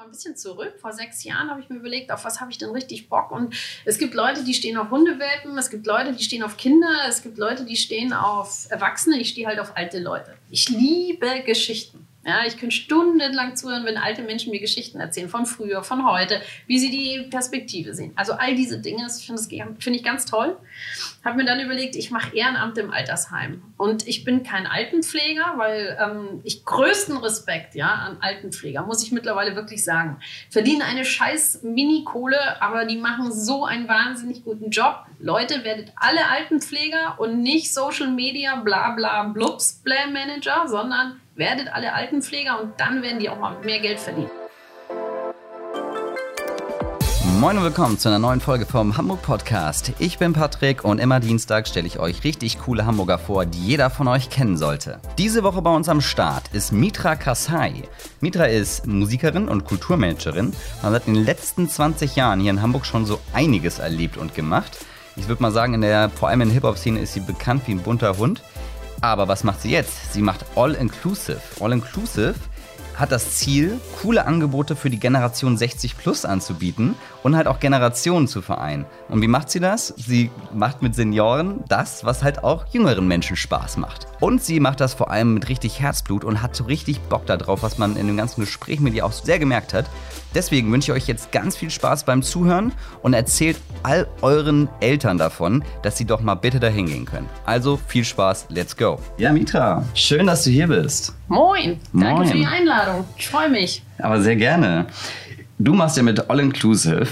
mal ein bisschen zurück. Vor sechs Jahren habe ich mir überlegt, auf was habe ich denn richtig Bock? Und es gibt Leute, die stehen auf Hundewelpen, es gibt Leute, die stehen auf Kinder, es gibt Leute, die stehen auf Erwachsene. Ich stehe halt auf alte Leute. Ich liebe Geschichten. Ja, ich könnte stundenlang zuhören, wenn alte Menschen mir Geschichten erzählen von früher, von heute, wie sie die Perspektive sehen. Also all diese Dinge, das finde find ich ganz toll. Habe mir dann überlegt, ich mache Ehrenamt im Altersheim. Und ich bin kein Altenpfleger, weil ähm, ich größten Respekt ja, an Altenpfleger, muss ich mittlerweile wirklich sagen. Verdienen eine scheiß Mini-Kohle, aber die machen so einen wahnsinnig guten Job. Leute, werdet alle Altenpfleger und nicht Social Media, bla bla blups, bla Manager, sondern werdet alle Altenpfleger und dann werden die auch mal mehr Geld verdienen. Moin und willkommen zu einer neuen Folge vom Hamburg Podcast. Ich bin Patrick und immer Dienstag stelle ich euch richtig coole Hamburger vor, die jeder von euch kennen sollte. Diese Woche bei uns am Start ist Mitra Kasai. Mitra ist Musikerin und Kulturmanagerin und hat in den letzten 20 Jahren hier in Hamburg schon so einiges erlebt und gemacht. Ich würde mal sagen, in der, vor allem in der Hip-Hop-Szene ist sie bekannt wie ein bunter Hund. Aber was macht sie jetzt? Sie macht All-Inclusive. All-Inclusive hat das Ziel, coole Angebote für die Generation 60 plus anzubieten und halt auch Generationen zu vereinen. Und wie macht sie das? Sie macht mit Senioren das, was halt auch jüngeren Menschen Spaß macht. Und sie macht das vor allem mit richtig Herzblut und hat so richtig Bock darauf, was man in dem ganzen Gespräch mit ihr auch sehr gemerkt hat. Deswegen wünsche ich euch jetzt ganz viel Spaß beim Zuhören und erzählt all euren Eltern davon, dass sie doch mal bitte dahin gehen können. Also viel Spaß, let's go. Ja, Mitra, schön, dass du hier bist. Moin, danke Moin. für die Einladung. Ich freue mich. Aber sehr gerne. Du machst ja mit All Inclusive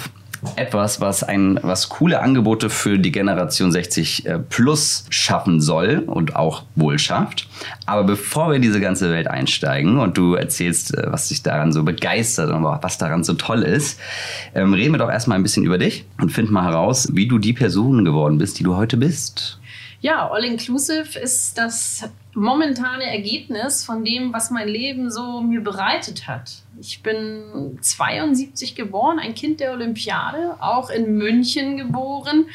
etwas, was ein, was coole Angebote für die Generation 60 äh, plus schaffen soll und auch wohl schafft. Aber bevor wir in diese ganze Welt einsteigen und du erzählst, äh, was dich daran so begeistert und was daran so toll ist, ähm, reden wir doch erstmal ein bisschen über dich und finden mal heraus, wie du die Person geworden bist, die du heute bist. Ja, All Inclusive ist das momentane Ergebnis von dem, was mein Leben so mir bereitet hat. Ich bin 72 geboren, ein Kind der Olympiade, auch in München geboren.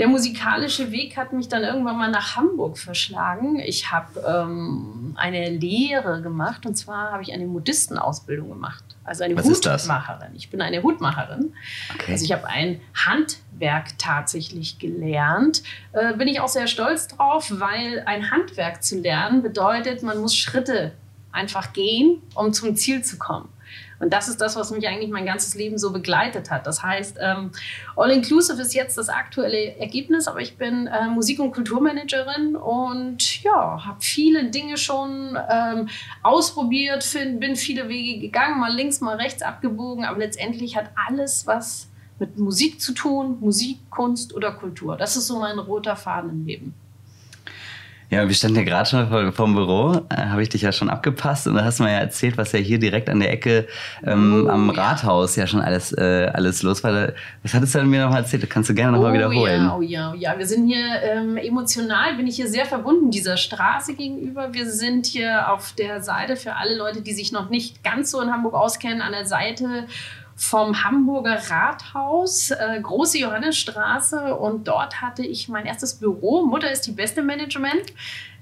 Der musikalische Weg hat mich dann irgendwann mal nach Hamburg verschlagen. Ich habe ähm, eine Lehre gemacht und zwar habe ich eine Modistenausbildung gemacht. Also eine Was Hutmacherin. Ich bin eine Hutmacherin. Okay. Also ich habe ein Handwerk tatsächlich gelernt. Äh, bin ich auch sehr stolz drauf, weil ein Handwerk zu lernen bedeutet, man muss Schritte einfach gehen, um zum Ziel zu kommen. Und das ist das, was mich eigentlich mein ganzes Leben so begleitet hat. Das heißt, ähm, All Inclusive ist jetzt das aktuelle Ergebnis, aber ich bin äh, Musik- und Kulturmanagerin und ja, habe viele Dinge schon ähm, ausprobiert, find, bin viele Wege gegangen, mal links, mal rechts abgebogen, aber letztendlich hat alles was mit Musik zu tun, Musik, Kunst oder Kultur. Das ist so mein roter Faden im Leben. Ja, wir standen ja gerade schon vor, vom Büro, äh, habe ich dich ja schon abgepasst und da hast du mir ja erzählt, was ja hier direkt an der Ecke ähm, oh, am Rathaus ja schon alles, äh, alles los war. Was hattest du mir nochmal erzählt? Das kannst du gerne nochmal oh, wiederholen. Ja, oh ja, oh ja. Wir sind hier ähm, emotional, bin ich hier sehr verbunden dieser Straße gegenüber. Wir sind hier auf der Seite für alle Leute, die sich noch nicht ganz so in Hamburg auskennen, an der Seite vom Hamburger Rathaus, äh, Große Johannesstraße. Und dort hatte ich mein erstes Büro. Mutter ist die beste Management.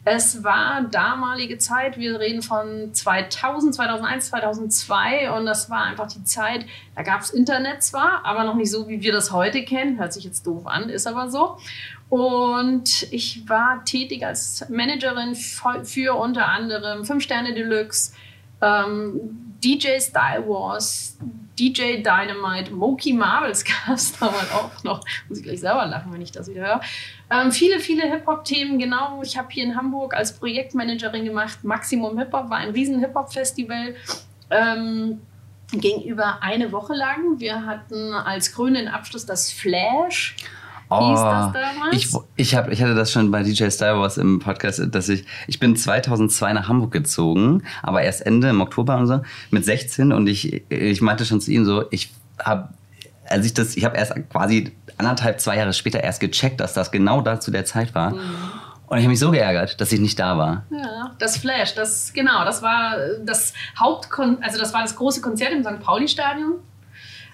Es war damalige Zeit, wir reden von 2000, 2001, 2002 und das war einfach die Zeit, da gab es Internet zwar, aber noch nicht so, wie wir das heute kennen. Hört sich jetzt doof an, ist aber so. Und ich war tätig als Managerin für unter anderem 5 Sterne Deluxe, ähm, DJ Style Wars, DJ Dynamite, Moki Marbles gab es damals auch noch. Muss ich gleich selber lachen, wenn ich das wieder höre. Ähm, viele, viele Hip-Hop-Themen, genau. Ich habe hier in Hamburg als Projektmanagerin gemacht. Maximum Hip-Hop war ein riesen Hip-Hop-Festival. Ähm, ging über eine Woche lang. Wir hatten als grünen Abschluss das Flash. Oh, hieß das damals? Ich, ich, hab, ich hatte das schon bei DJ Style Wars im Podcast, dass ich, ich bin 2002 nach Hamburg gezogen, aber erst Ende im Oktober und so, mit 16 und ich, ich meinte schon zu ihm so, ich habe als ich das, ich habe erst quasi anderthalb, zwei Jahre später erst gecheckt, dass das genau da zu der Zeit war. Mhm. Und ich habe mich so geärgert, dass ich nicht da war. Ja, das Flash, das genau, das war das Hauptkon also das war das große Konzert im St. Pauli Stadion.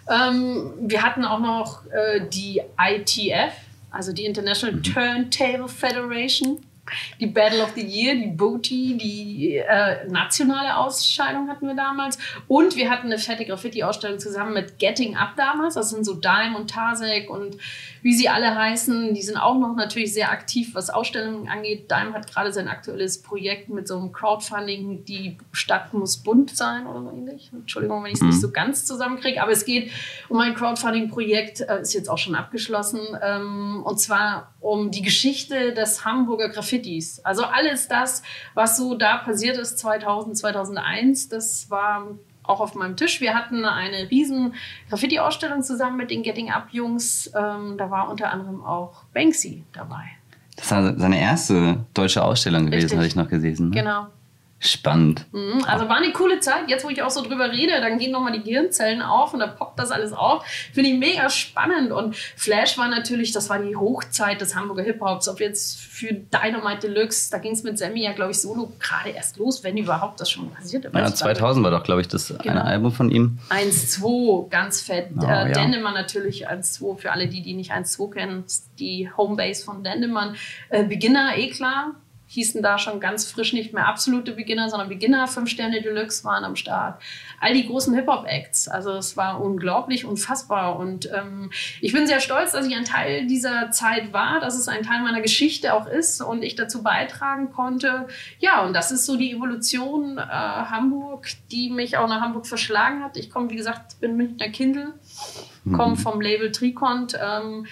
Ähm, wir hatten auch noch äh, die ITF, also die International mhm. Turntable Federation. die Battle of the Year, die Booty, die äh, nationale Ausscheidung hatten wir damals. Und wir hatten eine fette Graffiti-Ausstellung zusammen mit Getting Up damals. Das sind so Dime und Tasek und wie sie alle heißen. Die sind auch noch natürlich sehr aktiv, was Ausstellungen angeht. Dime hat gerade sein aktuelles Projekt mit so einem Crowdfunding, die Stadt muss bunt sein oder so ähnlich. Entschuldigung, wenn ich es mhm. nicht so ganz zusammenkriege, aber es geht um ein Crowdfunding-Projekt, äh, ist jetzt auch schon abgeschlossen. Ähm, und zwar um die Geschichte des Hamburger Graffitis. Also alles das, was so da passiert ist 2000, 2001, das war auch auf meinem Tisch. Wir hatten eine riesen Graffiti-Ausstellung zusammen mit den Getting Up-Jungs. Ähm, da war unter anderem auch Banksy dabei. Das war seine erste deutsche Ausstellung gewesen, hatte ich noch gesehen. Ne? Genau. Spannend. Mhm, also war eine coole Zeit. Jetzt, wo ich auch so drüber rede, dann gehen nochmal die Gehirnzellen auf und dann poppt das alles auf. Finde ich mega spannend. Und Flash war natürlich, das war die Hochzeit des Hamburger Hip-Hops. Ob jetzt für Dynamite Deluxe, da ging es mit Sammy ja, glaube ich, solo gerade erst los, wenn überhaupt das schon passiert. Ja, 2000 war doch, glaube ich, das genau. eine Album von ihm. 1-2, ganz fett. Oh, äh, ja. Dendemann natürlich 1-2, für alle die, die nicht 1-2 kennen, die Homebase von Dendemann. Äh, Beginner, eh klar hießen da schon ganz frisch nicht mehr absolute Beginner, sondern Beginner, fünf Sterne Deluxe waren am Start. All die großen Hip-Hop-Acts. Also es war unglaublich, unfassbar. Und ähm, ich bin sehr stolz, dass ich ein Teil dieser Zeit war, dass es ein Teil meiner Geschichte auch ist und ich dazu beitragen konnte. Ja, und das ist so die Evolution äh, Hamburg, die mich auch nach Hamburg verschlagen hat. Ich komme, wie gesagt, bin Münchner Kindle, komme mhm. vom Label Tricont. Ähm,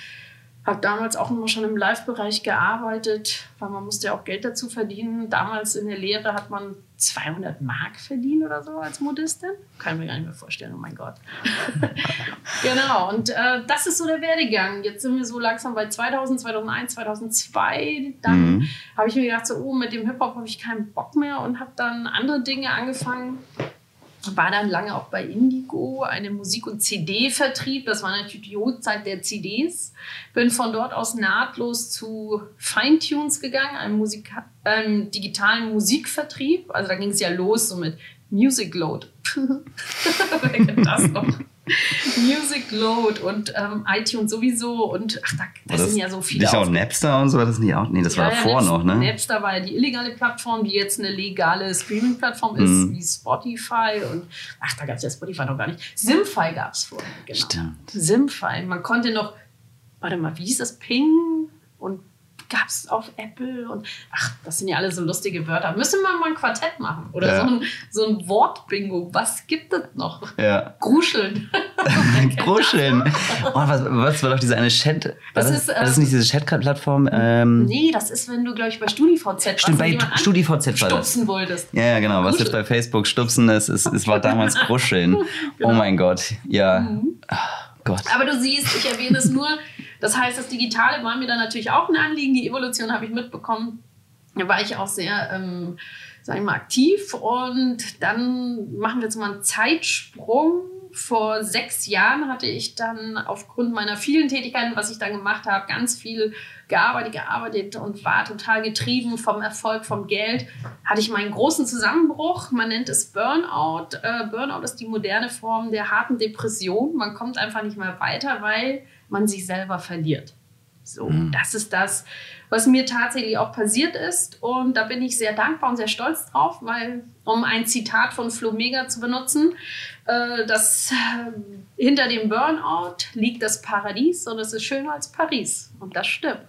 habe damals auch immer schon im Live-Bereich gearbeitet, weil man musste ja auch Geld dazu verdienen. Damals in der Lehre hat man 200 Mark verdient oder so als Modistin. Kann ich mir gar nicht mehr vorstellen, oh mein Gott. genau, und äh, das ist so der Werdegang. Jetzt sind wir so langsam bei 2000, 2001, 2002. Dann mhm. habe ich mir gedacht, so, oh, mit dem Hip-Hop habe ich keinen Bock mehr und habe dann andere Dinge angefangen war dann lange auch bei Indigo, einem Musik- und CD-Vertrieb. Das war natürlich die Hochzeit der CDs. Bin von dort aus nahtlos zu Feintunes gegangen, einem, Musik einem digitalen Musikvertrieb. Also da ging es ja los so mit Music Load. Wer kennt das noch? Music Load und ähm, iTunes sowieso und ach, da, das, das sind ja so viele. Nicht auch Napster und so war das nicht auch? Nee, das ja, war davor ja, noch, ne? Napster war ja die illegale Plattform, die jetzt eine legale Streaming-Plattform ist, mhm. wie Spotify und ach, da gab es ja Spotify noch gar nicht. Simfy gab es vorher, genau. Stimmt. Simfy. Man konnte noch, warte mal, wie hieß das? Ping und gab es auf Apple und ach, das sind ja alle so lustige Wörter. Müssen wir mal ein Quartett machen oder ja. so ein, so ein Wortbingo. Was gibt es noch? Ja. Gruscheln. Gruscheln. Oh, was, was war doch diese eine Chat? Das, das, ist, äh, das ist nicht diese Chat-Plattform? Ähm, nee, das ist, wenn du, glaube ich, bei StudiVZ Stimmt, bei StudiVZ war das. Stupsen wolltest. Ja, ja, genau. Gruscheln. Was jetzt bei Facebook Stupsen ist, ist, es war damals Gruscheln. genau. Oh mein Gott. Ja. Mhm. Oh, Gott. Aber du siehst, ich erwähne es nur das heißt, das Digitale war mir dann natürlich auch ein Anliegen. Die Evolution habe ich mitbekommen. Da war ich auch sehr, ähm, sag ich mal, aktiv. Und dann machen wir jetzt mal einen Zeitsprung. Vor sechs Jahren hatte ich dann aufgrund meiner vielen Tätigkeiten, was ich dann gemacht habe, ganz viel gearbeitet, gearbeitet und war total getrieben vom Erfolg, vom Geld. Hatte ich meinen großen Zusammenbruch. Man nennt es Burnout. Äh, Burnout ist die moderne Form der harten Depression. Man kommt einfach nicht mehr weiter, weil man sich selber verliert. So, mhm. das ist das, was mir tatsächlich auch passiert ist. Und da bin ich sehr dankbar und sehr stolz drauf, weil, um ein Zitat von Flo Mega zu benutzen, äh, dass äh, hinter dem Burnout liegt das Paradies und es ist schöner als Paris. Und das stimmt.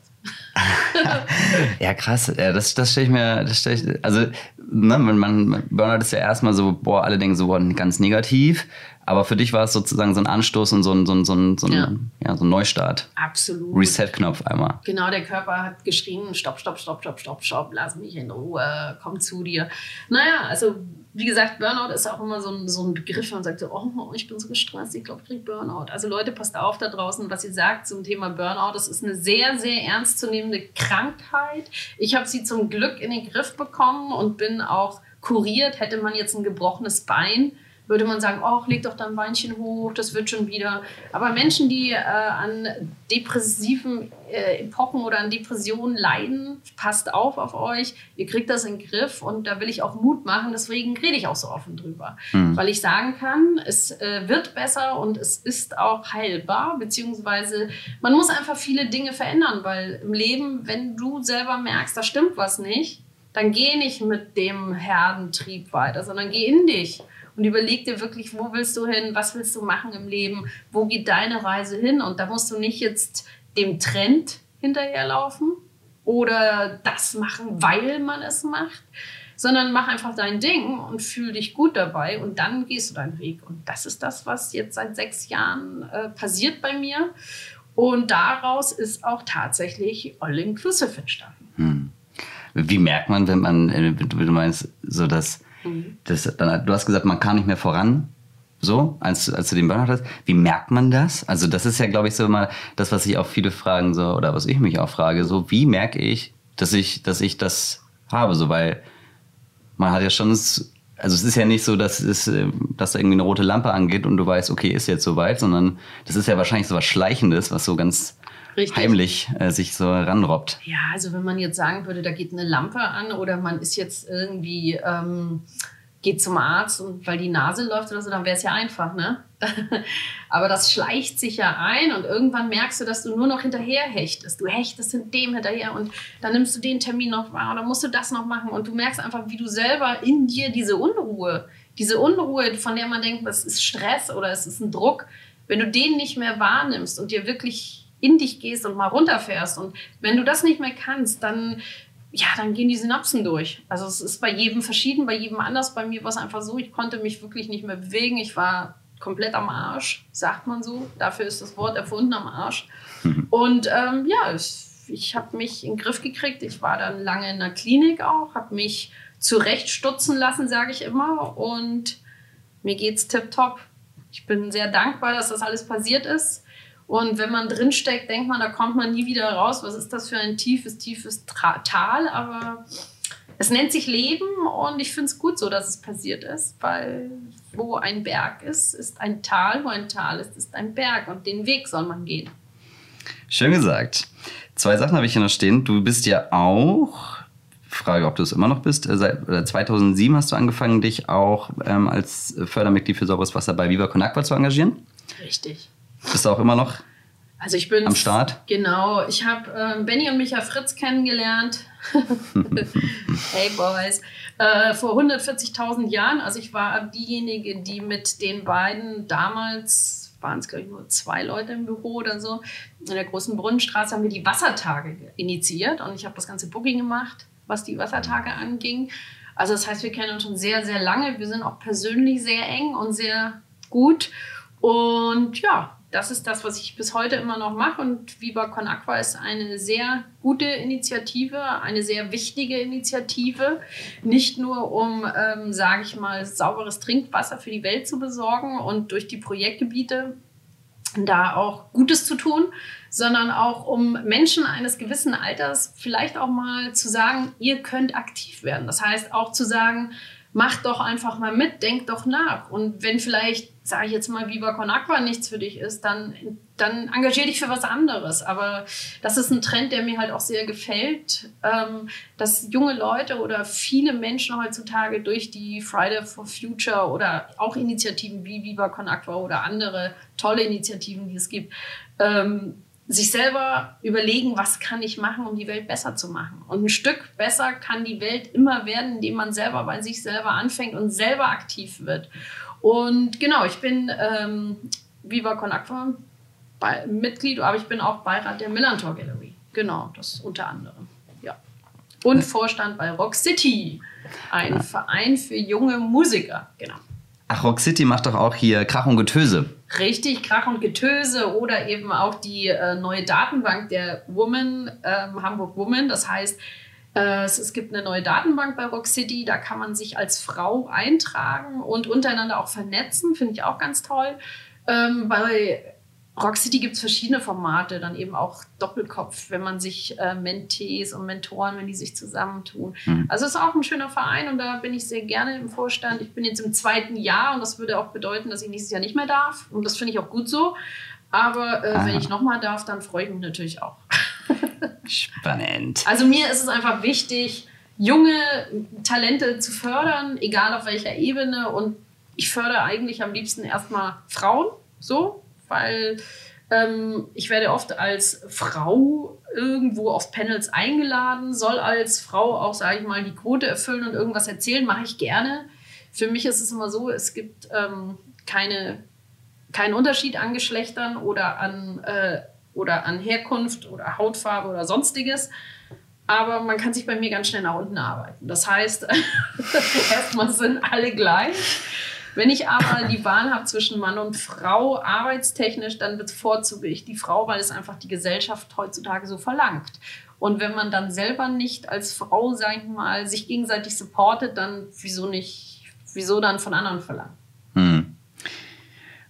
ja, krass. Ja, das, das stelle ich mir, das stell ich, also, ne, man, man, Burnout ist ja erstmal so, boah, alle denken so, boah, ganz negativ. Aber für dich war es sozusagen so ein Anstoß und so ein, so ein, so ein, so ein, ja. ja so ein Neustart. Absolut. Reset-Knopf einmal. Genau, der Körper hat geschrien, stopp, stopp, stopp, stopp, stopp, stopp, lass mich in Ruhe, komm zu dir. Naja, also wie gesagt, Burnout ist auch immer so ein, so ein Begriff, man sagt so, oh, ich bin so gestresst, ich glaube, ich kriege Burnout. Also Leute, passt auf da draußen, was ihr sagt zum Thema Burnout. Das ist eine sehr, sehr ernstzunehmende Krankheit. Ich habe sie zum Glück in den Griff bekommen und bin auch kuriert. Hätte man jetzt ein gebrochenes Bein, würde man sagen, oh, leg doch dein Beinchen hoch, das wird schon wieder. Aber Menschen, die äh, an depressiven äh, Epochen oder an Depressionen leiden, passt auf auf euch. Ihr kriegt das in den Griff und da will ich auch Mut machen. Deswegen rede ich auch so offen drüber. Mhm. Weil ich sagen kann, es äh, wird besser und es ist auch heilbar, beziehungsweise man muss einfach viele Dinge verändern, weil im Leben, wenn du selber merkst, da stimmt was nicht, dann geh nicht mit dem Herdentrieb weiter, sondern geh in dich und überleg dir wirklich, wo willst du hin, was willst du machen im Leben, wo geht deine Reise hin und da musst du nicht jetzt dem Trend hinterherlaufen oder das machen, weil man es macht, sondern mach einfach dein Ding und fühl dich gut dabei und dann gehst du deinen Weg. Und das ist das, was jetzt seit sechs Jahren äh, passiert bei mir. Und daraus ist auch tatsächlich All Inclusive entstanden. Hm. Wie merkt man, wenn man, äh, du meinst, so dass, mhm. das, dann, du hast gesagt, man kann nicht mehr voran, so, als, als du den Burnout hast. Wie merkt man das? Also das ist ja, glaube ich, so immer das, was sich auch viele fragen, so, oder was ich mich auch frage, so, wie merke ich, dass ich, dass ich das habe, so, weil man hat ja schon, also es ist ja nicht so, dass es, äh, dass da irgendwie eine rote Lampe angeht und du weißt, okay, ist jetzt soweit, sondern das ist ja wahrscheinlich so was Schleichendes, was so ganz Richtig. heimlich äh, sich so ranrobbt. Ja, also wenn man jetzt sagen würde, da geht eine Lampe an oder man ist jetzt irgendwie ähm, geht zum Arzt und weil die Nase läuft oder so, dann wäre es ja einfach, ne? Aber das schleicht sich ja ein und irgendwann merkst du, dass du nur noch hinterher hechtest. Du hechtest in dem hinterher und dann nimmst du den Termin noch wahr oder musst du das noch machen und du merkst einfach, wie du selber in dir diese Unruhe, diese Unruhe, von der man denkt, es ist Stress oder es ist ein Druck, wenn du den nicht mehr wahrnimmst und dir wirklich in dich gehst und mal runterfährst und wenn du das nicht mehr kannst, dann ja, dann gehen die Synapsen durch. Also es ist bei jedem verschieden, bei jedem anders. Bei mir war es einfach so, ich konnte mich wirklich nicht mehr bewegen. Ich war komplett am Arsch, sagt man so. Dafür ist das Wort erfunden, am Arsch. Und ähm, ja, ich, ich habe mich in den Griff gekriegt. Ich war dann lange in der Klinik auch, habe mich zurechtstutzen lassen, sage ich immer. Und mir geht's tipptopp. Ich bin sehr dankbar, dass das alles passiert ist. Und wenn man drinsteckt, denkt man, da kommt man nie wieder raus. Was ist das für ein tiefes, tiefes Tal? Aber es nennt sich Leben und ich finde es gut so, dass es passiert ist, weil wo ein Berg ist, ist ein Tal, wo ein Tal ist, ist ein Berg und den Weg soll man gehen. Schön gesagt. Zwei Sachen habe ich hier noch stehen. Du bist ja auch, Frage, ob du es immer noch bist, äh, seit 2007 hast du angefangen, dich auch ähm, als Fördermitglied für sauberes Wasser bei Viva Con Aqua zu engagieren. Richtig. Bist du auch immer noch also ich bin am Start? Genau. Ich habe äh, Benny und Micha Fritz kennengelernt. hey Boys. Äh, vor 140.000 Jahren. Also ich war diejenige, die mit den beiden damals waren es, glaube ich, nur zwei Leute im Büro oder so. In der großen Brunnenstraße haben wir die Wassertage initiiert und ich habe das ganze Booking gemacht, was die Wassertage anging. Also das heißt, wir kennen uns schon sehr, sehr lange. Wir sind auch persönlich sehr eng und sehr gut. Und ja, das ist das, was ich bis heute immer noch mache. Und Viva Con Aqua ist eine sehr gute Initiative, eine sehr wichtige Initiative. Nicht nur, um, ähm, sage ich mal, sauberes Trinkwasser für die Welt zu besorgen und durch die Projektgebiete da auch Gutes zu tun, sondern auch um Menschen eines gewissen Alters vielleicht auch mal zu sagen, ihr könnt aktiv werden. Das heißt auch zu sagen, macht doch einfach mal mit, denkt doch nach. Und wenn vielleicht sage ich jetzt mal, Viva Con Aqua nichts für dich ist, dann, dann engagier dich für was anderes. Aber das ist ein Trend, der mir halt auch sehr gefällt, ähm, dass junge Leute oder viele Menschen heutzutage durch die Friday for Future oder auch Initiativen wie Viva Con Aqua oder andere tolle Initiativen, die es gibt, ähm, sich selber überlegen, was kann ich machen, um die Welt besser zu machen. Und ein Stück besser kann die Welt immer werden, indem man selber bei sich selber anfängt und selber aktiv wird. Und genau, ich bin ähm, Viva Con Aqua Mitglied, aber ich bin auch Beirat der Millantor Gallery. Genau, das unter anderem. Ja. Und Vorstand bei Rock City, ein ja. Verein für junge Musiker. Genau. Ach, Rock City macht doch auch hier Krach und Getöse. Richtig, Krach und Getöse oder eben auch die äh, neue Datenbank der Woman, ähm, Hamburg Woman. Das heißt, äh, es, gibt eine neue Datenbank bei Rock City, da kann man sich als Frau eintragen und untereinander auch vernetzen, finde ich auch ganz toll. Ähm, bei Rock City gibt es verschiedene Formate, dann eben auch Doppelkopf, wenn man sich äh, Mentees und Mentoren, wenn die sich zusammentun. Mhm. Also es ist auch ein schöner Verein und da bin ich sehr gerne im Vorstand. Ich bin jetzt im zweiten Jahr und das würde auch bedeuten, dass ich nächstes Jahr nicht mehr darf. Und das finde ich auch gut so. Aber äh, wenn ich nochmal darf, dann freue ich mich natürlich auch. Spannend. Also mir ist es einfach wichtig, junge Talente zu fördern, egal auf welcher Ebene. Und ich fördere eigentlich am liebsten erstmal Frauen, so, weil ähm, ich werde oft als Frau irgendwo auf Panels eingeladen, soll als Frau auch, sage ich mal, die Quote erfüllen und irgendwas erzählen, mache ich gerne. Für mich ist es immer so, es gibt ähm, keine, keinen Unterschied an Geschlechtern oder an, äh, oder an Herkunft oder Hautfarbe oder sonstiges. Aber man kann sich bei mir ganz schnell nach unten arbeiten. Das heißt, erstmal sind alle gleich. Wenn ich aber die Wahl habe zwischen Mann und Frau, arbeitstechnisch, dann bevorzuge ich die Frau, weil es einfach die Gesellschaft heutzutage so verlangt. Und wenn man dann selber nicht als Frau, sag ich mal, sich gegenseitig supportet, dann wieso nicht, wieso dann von anderen verlangen?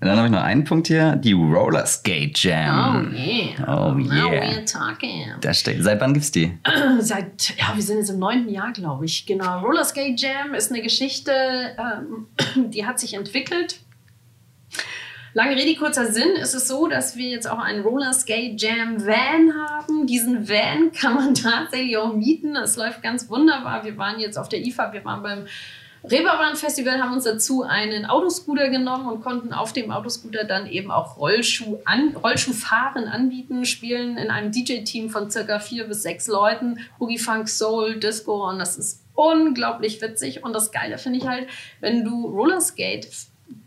Und dann habe ich noch einen Punkt hier, die Roller Skate Jam. Oh yeah. Oh yeah. Da steht, seit wann gibt es die? Seit, ja, wir sind jetzt im neunten Jahr, glaube ich. Genau. Roller Skate Jam ist eine Geschichte, ähm, die hat sich entwickelt. Lange Rede, kurzer Sinn ist es so, dass wir jetzt auch einen Roller Skate Jam Van haben. Diesen Van kann man tatsächlich auch mieten. Es läuft ganz wunderbar. Wir waren jetzt auf der IFA, wir waren beim Reeperbahn Festival haben uns dazu einen Autoscooter genommen und konnten auf dem Autoscooter dann eben auch Rollschuh an, Rollschuhfahren anbieten, spielen in einem DJ-Team von circa vier bis sechs Leuten, Boogie Funk, Soul, Disco und das ist unglaublich witzig und das Geile finde ich halt, wenn du Rollerskate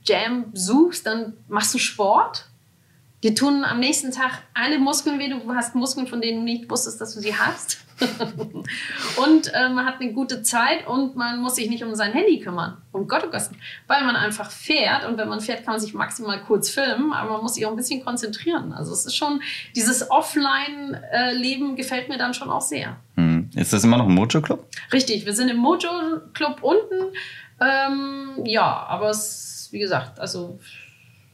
Jam suchst, dann machst du Sport Dir tun am nächsten Tag alle Muskeln weh. Du hast Muskeln, von denen du nicht wusstest, dass du sie hast. und äh, man hat eine gute Zeit und man muss sich nicht um sein Handy kümmern. Um Gott, oh Gott. Weil man einfach fährt und wenn man fährt, kann man sich maximal kurz filmen, aber man muss sich auch ein bisschen konzentrieren. Also es ist schon, dieses Offline-Leben gefällt mir dann schon auch sehr. Hm. Ist das immer noch ein Mojo-Club? Richtig, wir sind im Mojo-Club unten. Ähm, ja, aber es, wie gesagt, also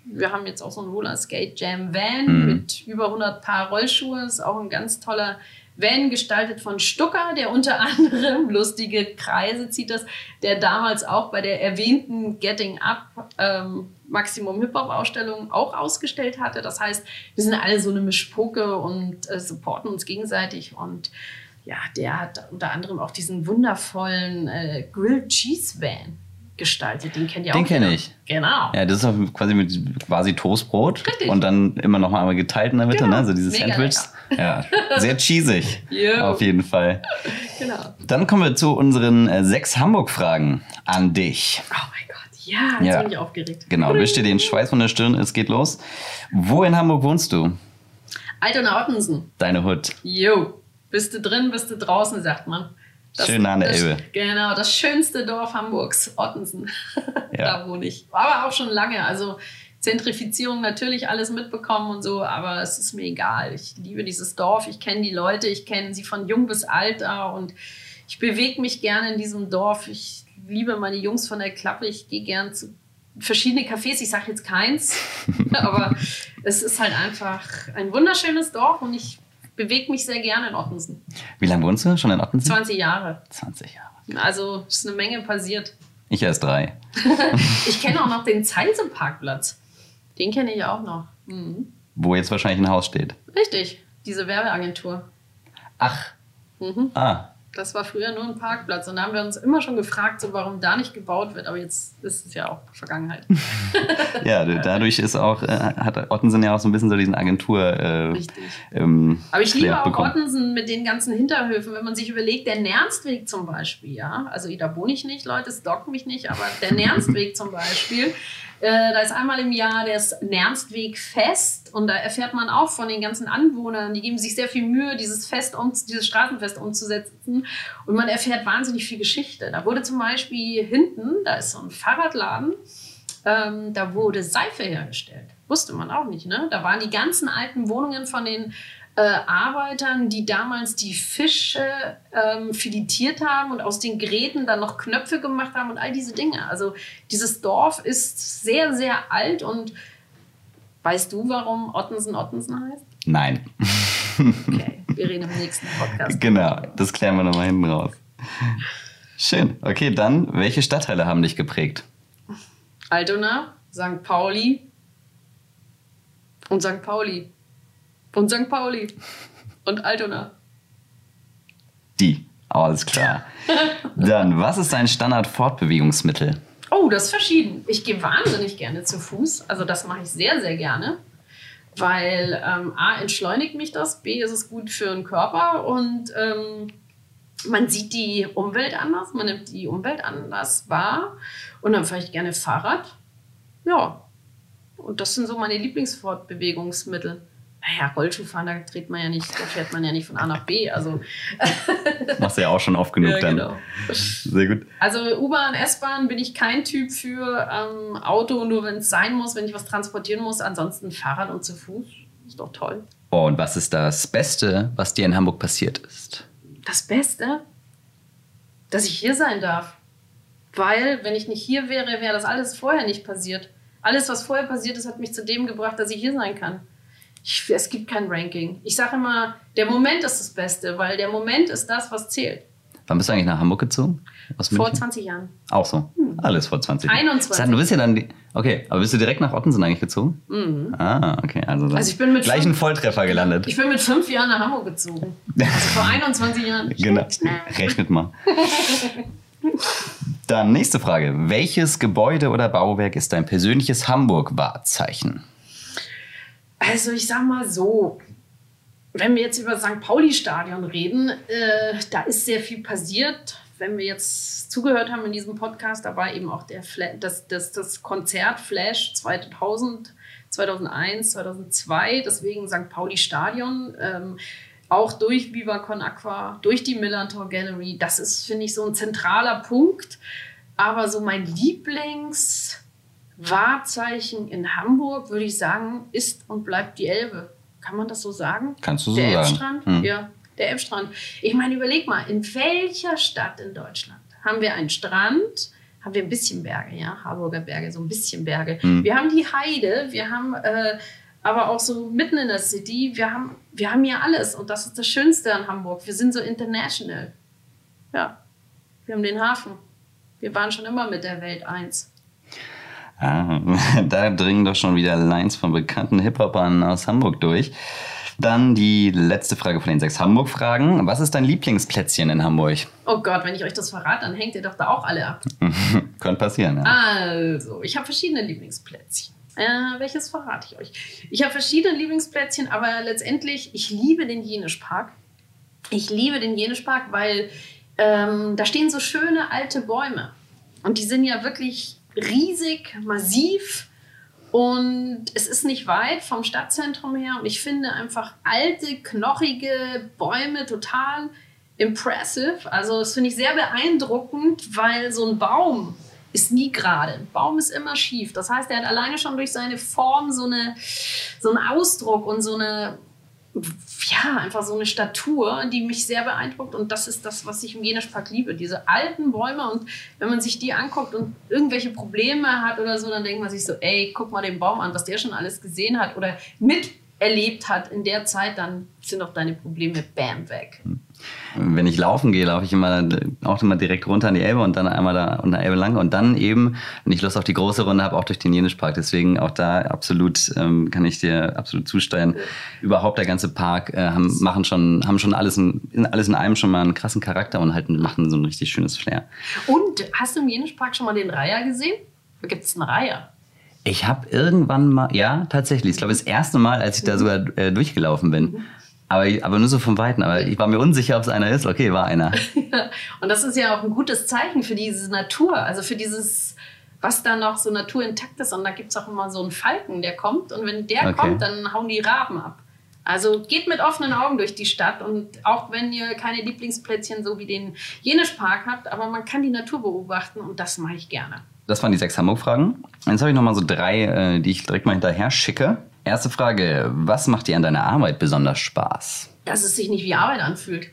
wir haben jetzt auch so einen Roller Skate Jam Van mhm. mit über 100 Paar Rollschuhe. Ist auch ein ganz toller Van gestaltet von Stucker, der unter anderem lustige Kreise zieht das, der damals auch bei der erwähnten Getting Up ähm, Maximum Hip Hop Ausstellung auch ausgestellt hatte. Das heißt, wir sind alle so eine Mischpoke und äh, supporten uns gegenseitig und ja, der hat unter anderem auch diesen wundervollen äh, Grilled Cheese Van gestaltet. Den kennt ihr Den auch. Den kenne ich. Genau. Ja, das ist quasi mit quasi Toastbrot Richtig. und dann immer noch mal einmal geteilt in der Mitte, genau. ne? So diese Mega Sandwiches. Lecker. Ja, sehr cheesig. auf jeden Fall. Genau. Dann kommen wir zu unseren äh, sechs Hamburg-Fragen an dich. Oh mein Gott. Ja, jetzt ja. bin ich aufgeregt. Genau, wisch dir den Schweiß von der Stirn, es geht los. Wo in Hamburg wohnst du? Altona-Ottensen. Deine Hut. Jo. Bist du drin, bist du draußen, sagt man. Das, Schön an der Elbe. Genau, das schönste Dorf Hamburgs, Ottensen. Ja. da wohne ich. Aber auch schon lange. Also Zentrifizierung natürlich alles mitbekommen und so, aber es ist mir egal. Ich liebe dieses Dorf, ich kenne die Leute, ich kenne sie von jung bis alt da und ich bewege mich gerne in diesem Dorf. Ich liebe meine Jungs von der Klappe, ich gehe gern zu verschiedene Cafés, ich sage jetzt keins, aber es ist halt einfach ein wunderschönes Dorf und ich bewege mich sehr gerne in Ottensen. Wie lange wohnst du schon in Ottensen? 20 Jahre. 20 Jahre. Also ist eine Menge passiert. Ich erst drei. ich kenne auch noch den Zeise-Parkplatz. Den kenne ich auch noch. Mhm. Wo jetzt wahrscheinlich ein Haus steht. Richtig, diese Werbeagentur. Ach. Mhm. Ah, das war früher nur ein Parkplatz. Und da haben wir uns immer schon gefragt, so, warum da nicht gebaut wird. Aber jetzt ist es ja auch Vergangenheit. ja, dadurch ist auch, äh, hat Ottensen ja auch so ein bisschen so diesen Agentur. Äh, Richtig. Ähm, aber ich liebe auch bekommen. Ottensen mit den ganzen Hinterhöfen. Wenn man sich überlegt, der Nernstweg zum Beispiel, ja. Also da wohne ich nicht, Leute, es dockt mich nicht, aber der Nernstweg zum Beispiel äh, da ist einmal im Jahr das Nernstweg Fest und da erfährt man auch von den ganzen Anwohnern, die geben sich sehr viel Mühe, dieses Fest, um, dieses Straßenfest umzusetzen und man erfährt wahnsinnig viel Geschichte. Da wurde zum Beispiel hinten, da ist so ein Fahrradladen, ähm, da wurde Seife hergestellt. Wusste man auch nicht, ne? Da waren die ganzen alten Wohnungen von den äh, Arbeitern, die damals die Fische ähm, filetiert haben und aus den Gräten dann noch Knöpfe gemacht haben und all diese Dinge. Also dieses Dorf ist sehr, sehr alt und Weißt du, warum Ottensen Ottensen heißt? Nein. Okay, wir reden im nächsten Podcast. genau, das klären wir nochmal hinten raus. Schön. Okay, dann, welche Stadtteile haben dich geprägt? Altona, St. Pauli und St. Pauli. Und St. Pauli. Und Altona. Die. Alles klar. Dann, was ist dein Standard-Fortbewegungsmittel? Oh, das ist verschieden. Ich gehe wahnsinnig gerne zu Fuß. Also das mache ich sehr, sehr gerne. Weil ähm, A, entschleunigt mich das, B, ist es gut für den Körper und ähm, man sieht die Umwelt anders, man nimmt die Umwelt anders wahr und dann fahre ich gerne Fahrrad. Ja, und das sind so meine Lieblingsfortbewegungsmittel. Naja, Rollschuh fahren, da dreht man ja nicht, da fährt man ja nicht von A nach B. Also Machst du ja auch schon oft genug Ja, dann. genau. Sehr gut. Also U-Bahn, S-Bahn bin ich kein Typ für ähm, Auto, nur wenn es sein muss, wenn ich was transportieren muss. Ansonsten Fahrrad und zu Fuß. Ist doch toll. Oh, und was ist das Beste, was dir in Hamburg passiert ist? Das Beste, dass ich hier sein darf. Weil, wenn ich nicht hier wäre, wäre das alles vorher nicht passiert. Alles, was vorher passiert ist, hat mich zu dem gebracht, dass ich hier sein kann. Ich, es gibt kein Ranking. Ich sage immer, der Moment ist das Beste, weil der Moment ist das, was zählt. Wann bist du eigentlich nach Hamburg gezogen? Vor München? 20 Jahren. Auch so. Alles vor 20 Jahren. 21. Sag, Du bist ja dann. Okay, aber bist du direkt nach Ottensen eigentlich gezogen? Mhm. Ah, okay. Also, Also ich bin mit gleich fünf- Volltreffer gelandet. Ich bin mit fünf Jahren nach Hamburg gezogen. Also vor 21 Jahren. Genau. Rechnet mal. Dann nächste Frage. Welches Gebäude oder Bauwerk ist dein persönliches Hamburg-Wahrzeichen? Also ich sag mal so, wenn wir jetzt über St. Pauli-Stadion reden, äh, da ist sehr viel passiert. Wenn wir jetzt zugehört haben in diesem Podcast, da war eben auch der Fla das, das, das Konzert Flash 2000, 2001, 2002, deswegen St. Pauli-Stadion. Ähm, auch durch Viva Con Aqua, durch die Millantor Gallery. Das ist, finde ich, so ein zentraler Punkt. Aber so mein Lieblingswahrzeichen in Hamburg, würde ich sagen, ist und bleibt die Elbe. Kann man das so sagen? Kannst du so der sagen. Elbstrand? Hm. Ja, der Elbstrand. Ich meine, überleg mal, in welcher Stadt in Deutschland haben wir einen Strand, haben wir ein bisschen Berge, ja, Harburger Berge, so ein bisschen Berge. Hm. Wir haben die Heide, wir haben äh, aber auch so mitten in der City, wir haben, wir haben hier alles und das ist das Schönste an Hamburg. Wir sind so international. Ja, wir haben den Hafen. Wir waren schon immer mit der Welt eins. Ah, da dringen doch schon wieder Lines von bekannten Hip-Hopern aus Hamburg durch. Dann die letzte Frage von den sechs Hamburg-Fragen. Was ist dein Lieblingsplätzchen in Hamburg? Oh Gott, wenn ich euch das verrate, dann hängt ihr doch da auch alle ab. Könnte passieren, ja. Also, ich habe verschiedene Lieblingsplätzchen. Äh, welches verrate ich euch? Ich habe verschiedene Lieblingsplätzchen, aber letztendlich, ich liebe den Jenischpark. Ich liebe den Jenischpark, weil ähm, da stehen so schöne alte Bäume. Und die sind ja wirklich riesig, massiv. Und es ist nicht weit vom Stadtzentrum her. Und ich finde einfach alte, knochige Bäume total impressive. Also das finde ich sehr beeindruckend, weil so ein Baum ist nie gerade. Ein Baum ist immer schief. Das heißt, er hat alleine schon durch seine Form so, eine, so einen Ausdruck und so eine, ja, einfach so eine Statur, die mich sehr beeindruckt. Und das ist das, was ich im Jenischpark liebe. Diese alten Bäume. Und wenn man sich die anguckt und irgendwelche Probleme hat oder so, dann denkt man sich so, ey, guck mal den Baum an, was der schon alles gesehen hat oder miterlebt hat in der Zeit, dann sind auch deine Probleme bam weg. Wenn ich laufen gehe, laufe ich immer auch immer direkt runter an die Elbe und dann einmal da unter der Elbe lang und dann eben, wenn ich Lust auf die große Runde habe, auch durch den Jenischpark. Deswegen auch da absolut ähm, kann ich dir absolut zusteuern. Überhaupt der ganze Park äh, haben, machen schon, haben schon alles in, in, alles in einem schon mal einen krassen Charakter und halt machen so ein richtig schönes Flair. Und hast du im Jenischpark schon mal den Reiher gesehen? Da gibt es einen Reiher. Ich habe irgendwann mal, ja, tatsächlich, ich glaube, das erste Mal, als ich da sogar äh, durchgelaufen bin. Aber, aber nur so vom Weiten. Aber ich war mir unsicher, ob es einer ist. Okay, war einer. Und das ist ja auch ein gutes Zeichen für diese Natur, also für dieses, was da noch so naturintakt ist. Und da gibt es auch immer so einen Falken, der kommt. Und wenn der Okay. kommt, dann hauen die Raben ab. Also geht mit offenen Augen durch die Stadt. Und auch wenn ihr keine Lieblingsplätzchen so wie den Jenischpark habt, aber man kann die Natur beobachten und das mache ich gerne. Das waren die sechs Hamburg-Fragen. Jetzt habe ich noch mal so drei, äh, die ich direkt mal hinterher schicke. Erste Frage: Was macht dir an deiner Arbeit besonders Spaß? dass es sich nicht wie Arbeit anfühlt.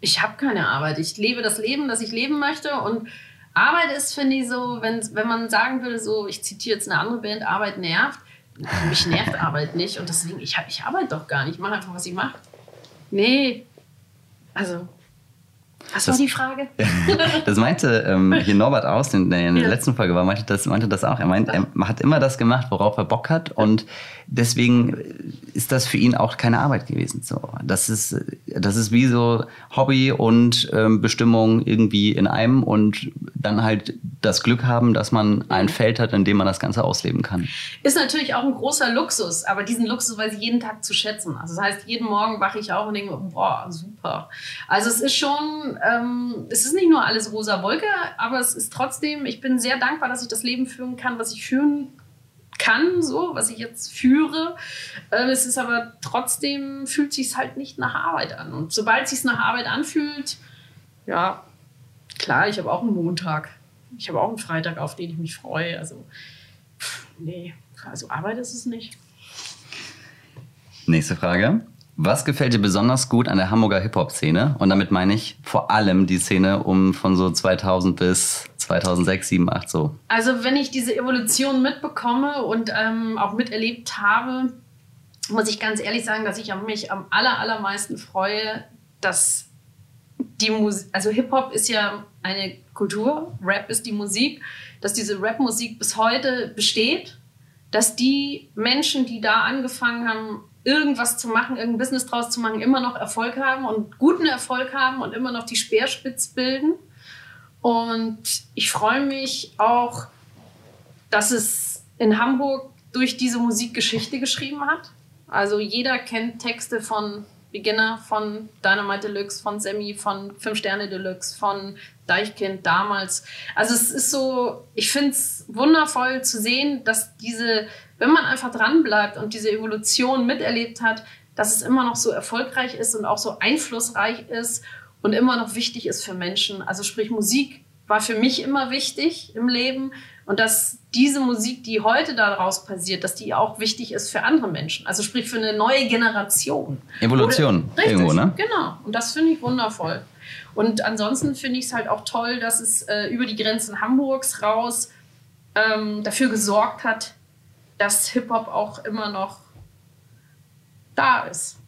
Ich habe keine Arbeit. Ich lebe das Leben, das ich leben möchte. Und Arbeit ist, finde ich, so, wenn, wenn man sagen würde, so, ich zitiere jetzt eine andere Band, Arbeit nervt, mich nervt Arbeit nicht und deswegen, ich, ich arbeite doch gar nicht. Ich mache einfach, was ich mache. Nee. Also, was das, war die Frage? das meinte ähm, hier Norbert aus, der in der ja. letzten Folge war, meinte das, meinte das auch. Er meint, er hat immer das gemacht, worauf er Bock hat und deswegen ist das für ihn auch keine Arbeit gewesen. So, das ist, das ist wie so Hobby und ähm, Bestimmung irgendwie in einem und dann halt das Glück haben, dass man ein mhm. Feld hat, in dem man das Ganze ausleben kann. Ist natürlich auch ein großer Luxus, aber diesen Luxus weiß ich jeden Tag zu schätzen. Also das heißt, jeden Morgen wache ich auf und denke, boah, super. Also es ist schon, ähm, es ist nicht nur alles rosa Wolke, aber es ist trotzdem, ich bin sehr dankbar, dass ich das Leben führen kann, was ich führen kann, so, was ich jetzt führe. Ähm, es ist aber trotzdem, fühlt sich halt nicht nach Arbeit an. Und sobald sich nach Arbeit anfühlt, ja, klar, ich habe auch einen Montag. Ich habe auch einen Freitag, auf den ich mich freue. Also, pff, nee, also Arbeit ist es nicht. Nächste Frage. Was gefällt dir besonders gut an der Hamburger Hip-Hop-Szene? Und damit meine ich vor allem die Szene um von so 2000 bis 2006, 7, 8 so. Also wenn ich diese Evolution mitbekomme und ähm, auch miterlebt habe, muss ich ganz ehrlich sagen, dass ich mich am aller, allermeisten freue, dass die Musik, also Hip-Hop ist ja eine Kultur, Rap ist die Musik, dass diese Rap-Musik bis heute besteht, dass die Menschen, die da angefangen haben, irgendwas zu machen, irgendein Business draus zu machen, immer noch Erfolg haben und guten Erfolg haben und immer noch die Speerspitz bilden. Und ich freue mich auch, dass es in Hamburg durch diese Musik Geschichte geschrieben hat. Also jeder kennt Texte von Beginner, von Dynamite Deluxe, von Semi, von Fünf Sterne Deluxe, von Deichkind damals. Also es ist so, ich finde es wundervoll zu sehen, dass diese wenn man einfach dranbleibt und diese Evolution miterlebt hat, dass es immer noch so erfolgreich ist und auch so einflussreich ist und immer noch wichtig ist für Menschen. Also sprich Musik war für mich immer wichtig im Leben und dass diese Musik, die heute daraus passiert, dass die auch wichtig ist für andere Menschen. Also sprich für eine neue Generation. Evolution Oder, irgendwo, ne? Genau. Und das finde ich wundervoll. Und ansonsten finde ich es halt auch toll, dass es äh, über die Grenzen Hamburgs raus ähm, dafür gesorgt hat, dass Hip-Hop auch immer noch da ist.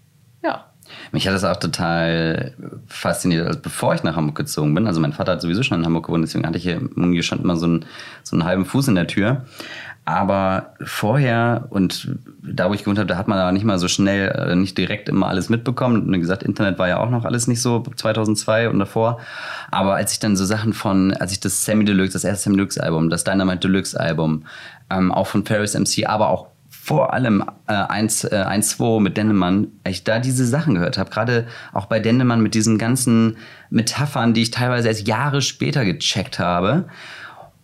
Ja. Mich hat das auch total fasziniert, als bevor ich nach Hamburg gezogen bin. Also mein Vater hat sowieso schon in Hamburg gewohnt, deswegen hatte ich hier irgendwie schon immer so einen, so einen halben Fuß in der Tür. Aber vorher und da, wo ich gewohnt habe, da hat man aber nicht mal so schnell, äh, nicht direkt immer alles mitbekommen. Und wie gesagt, Internet war ja auch noch alles nicht so 2002 und davor. Aber als ich dann so Sachen von, als ich das Sammy Deluxe, das erste Sammy Deluxe Album, das Dynamite Deluxe Album, ähm, auch von Ferris MC, aber auch vor allem äh, 1, äh, 1 2 mit Dennemann, ich da diese Sachen gehört habe. Gerade auch bei Dennemann mit diesen ganzen Metaphern, die ich teilweise erst Jahre später gecheckt habe.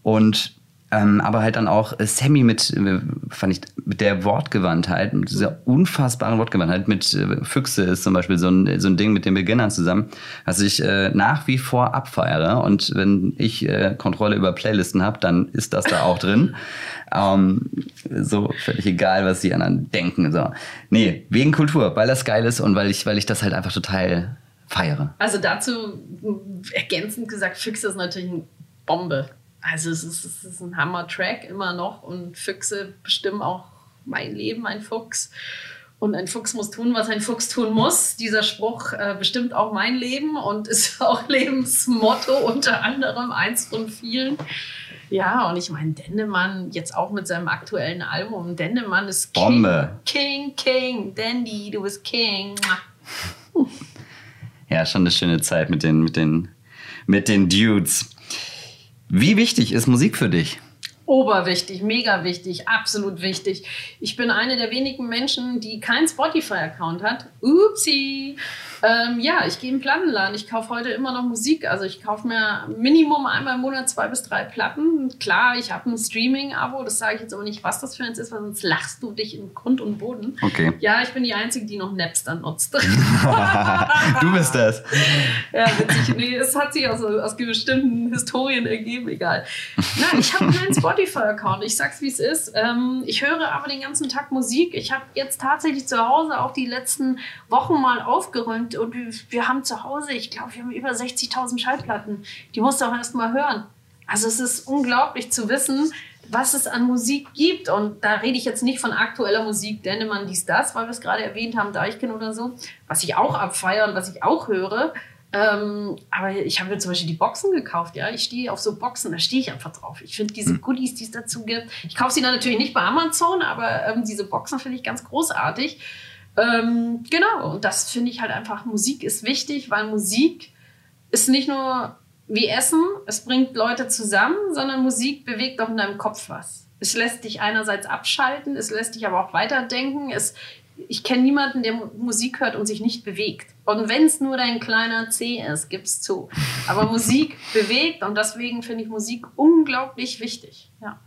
Und ähm, aber halt dann auch äh, Sammy mit, äh, fand ich, mit der Wortgewandtheit, mit dieser unfassbaren Wortgewandtheit, mit äh, Füchse ist zum Beispiel so ein, so ein Ding mit den Beginnern zusammen, was ich äh, nach wie vor abfeiere. Und wenn ich äh, Kontrolle über Playlisten habe, dann ist das da auch drin. Ähm, so völlig egal, was die anderen denken. So. Nee, wegen Kultur, weil das geil ist und weil ich, weil ich das halt einfach total feiere. Also dazu ergänzend gesagt, Füchse ist natürlich eine Bombe. Also es ist, es ist ein Hammer-Track immer noch und Füchse bestimmen auch mein Leben, ein Fuchs. Und ein Fuchs muss tun, was ein Fuchs tun muss. Dieser Spruch äh, bestimmt auch mein Leben und ist auch Lebensmotto unter anderem, eins von vielen. Ja, und ich meine, Dendemann jetzt auch mit seinem aktuellen Album. Dendemann ist King. Bombe. King, King, Dandy, du bist King. Ja, schon eine schöne Zeit mit den, mit den, mit den Dudes. Wie wichtig ist Musik für dich? Oberwichtig, mega wichtig, absolut wichtig. Ich bin eine der wenigen Menschen, die keinen Spotify-Account hat. Upsi. Ähm, ja, ich gehe in den Plattenladen. Ich kaufe heute immer noch Musik. Also ich kaufe mir Minimum einmal im Monat zwei bis drei Platten. Klar, ich habe ein Streaming-Abo. Das sage ich jetzt aber nicht, was das für eins ist, weil sonst lachst du dich in Grund und Boden. Okay. Ja, ich bin die Einzige, die noch Napster nutzt. du bist das. Ja, witzig. Nee, es hat sich aus, aus bestimmten Historien ergeben. Egal. Nein, ich habe keinen Spotify-Account. Ich sag's, wie es ist. Ähm, ich höre aber den ganzen Tag Musik. Ich habe jetzt tatsächlich zu Hause auch die letzten Wochen mal aufgeräumt und, und wir haben zu Hause, ich glaube, wir haben über 60.000 Schallplatten. Die musst du auch erst mal hören. Also es ist unglaublich zu wissen, was es an Musik gibt. Und da rede ich jetzt nicht von aktueller Musik, Dennemann, dies, das, weil wir es gerade erwähnt haben, Deichkind oder so, was ich auch abfeiere und was ich auch höre. Ähm, aber ich habe mir zum Beispiel die Boxen gekauft, ja. Ich stehe auf so Boxen, da stehe ich einfach drauf. Ich finde diese hm. Goodies, die es dazu gibt. Ich kaufe sie dann natürlich nicht bei Amazon, aber ähm, diese Boxen finde ich ganz großartig. Ähm, genau, und das finde ich halt einfach, Musik ist wichtig, weil Musik ist nicht nur wie Essen, es bringt Leute zusammen, sondern Musik bewegt auch in deinem Kopf was. Es lässt dich einerseits abschalten, es lässt dich aber auch weiterdenken. Es, ich kenne niemanden, der Musik hört und sich nicht bewegt. Und wenn es nur dein kleiner C ist, gib's zu. Aber Musik bewegt und deswegen finde ich Musik unglaublich wichtig. Ja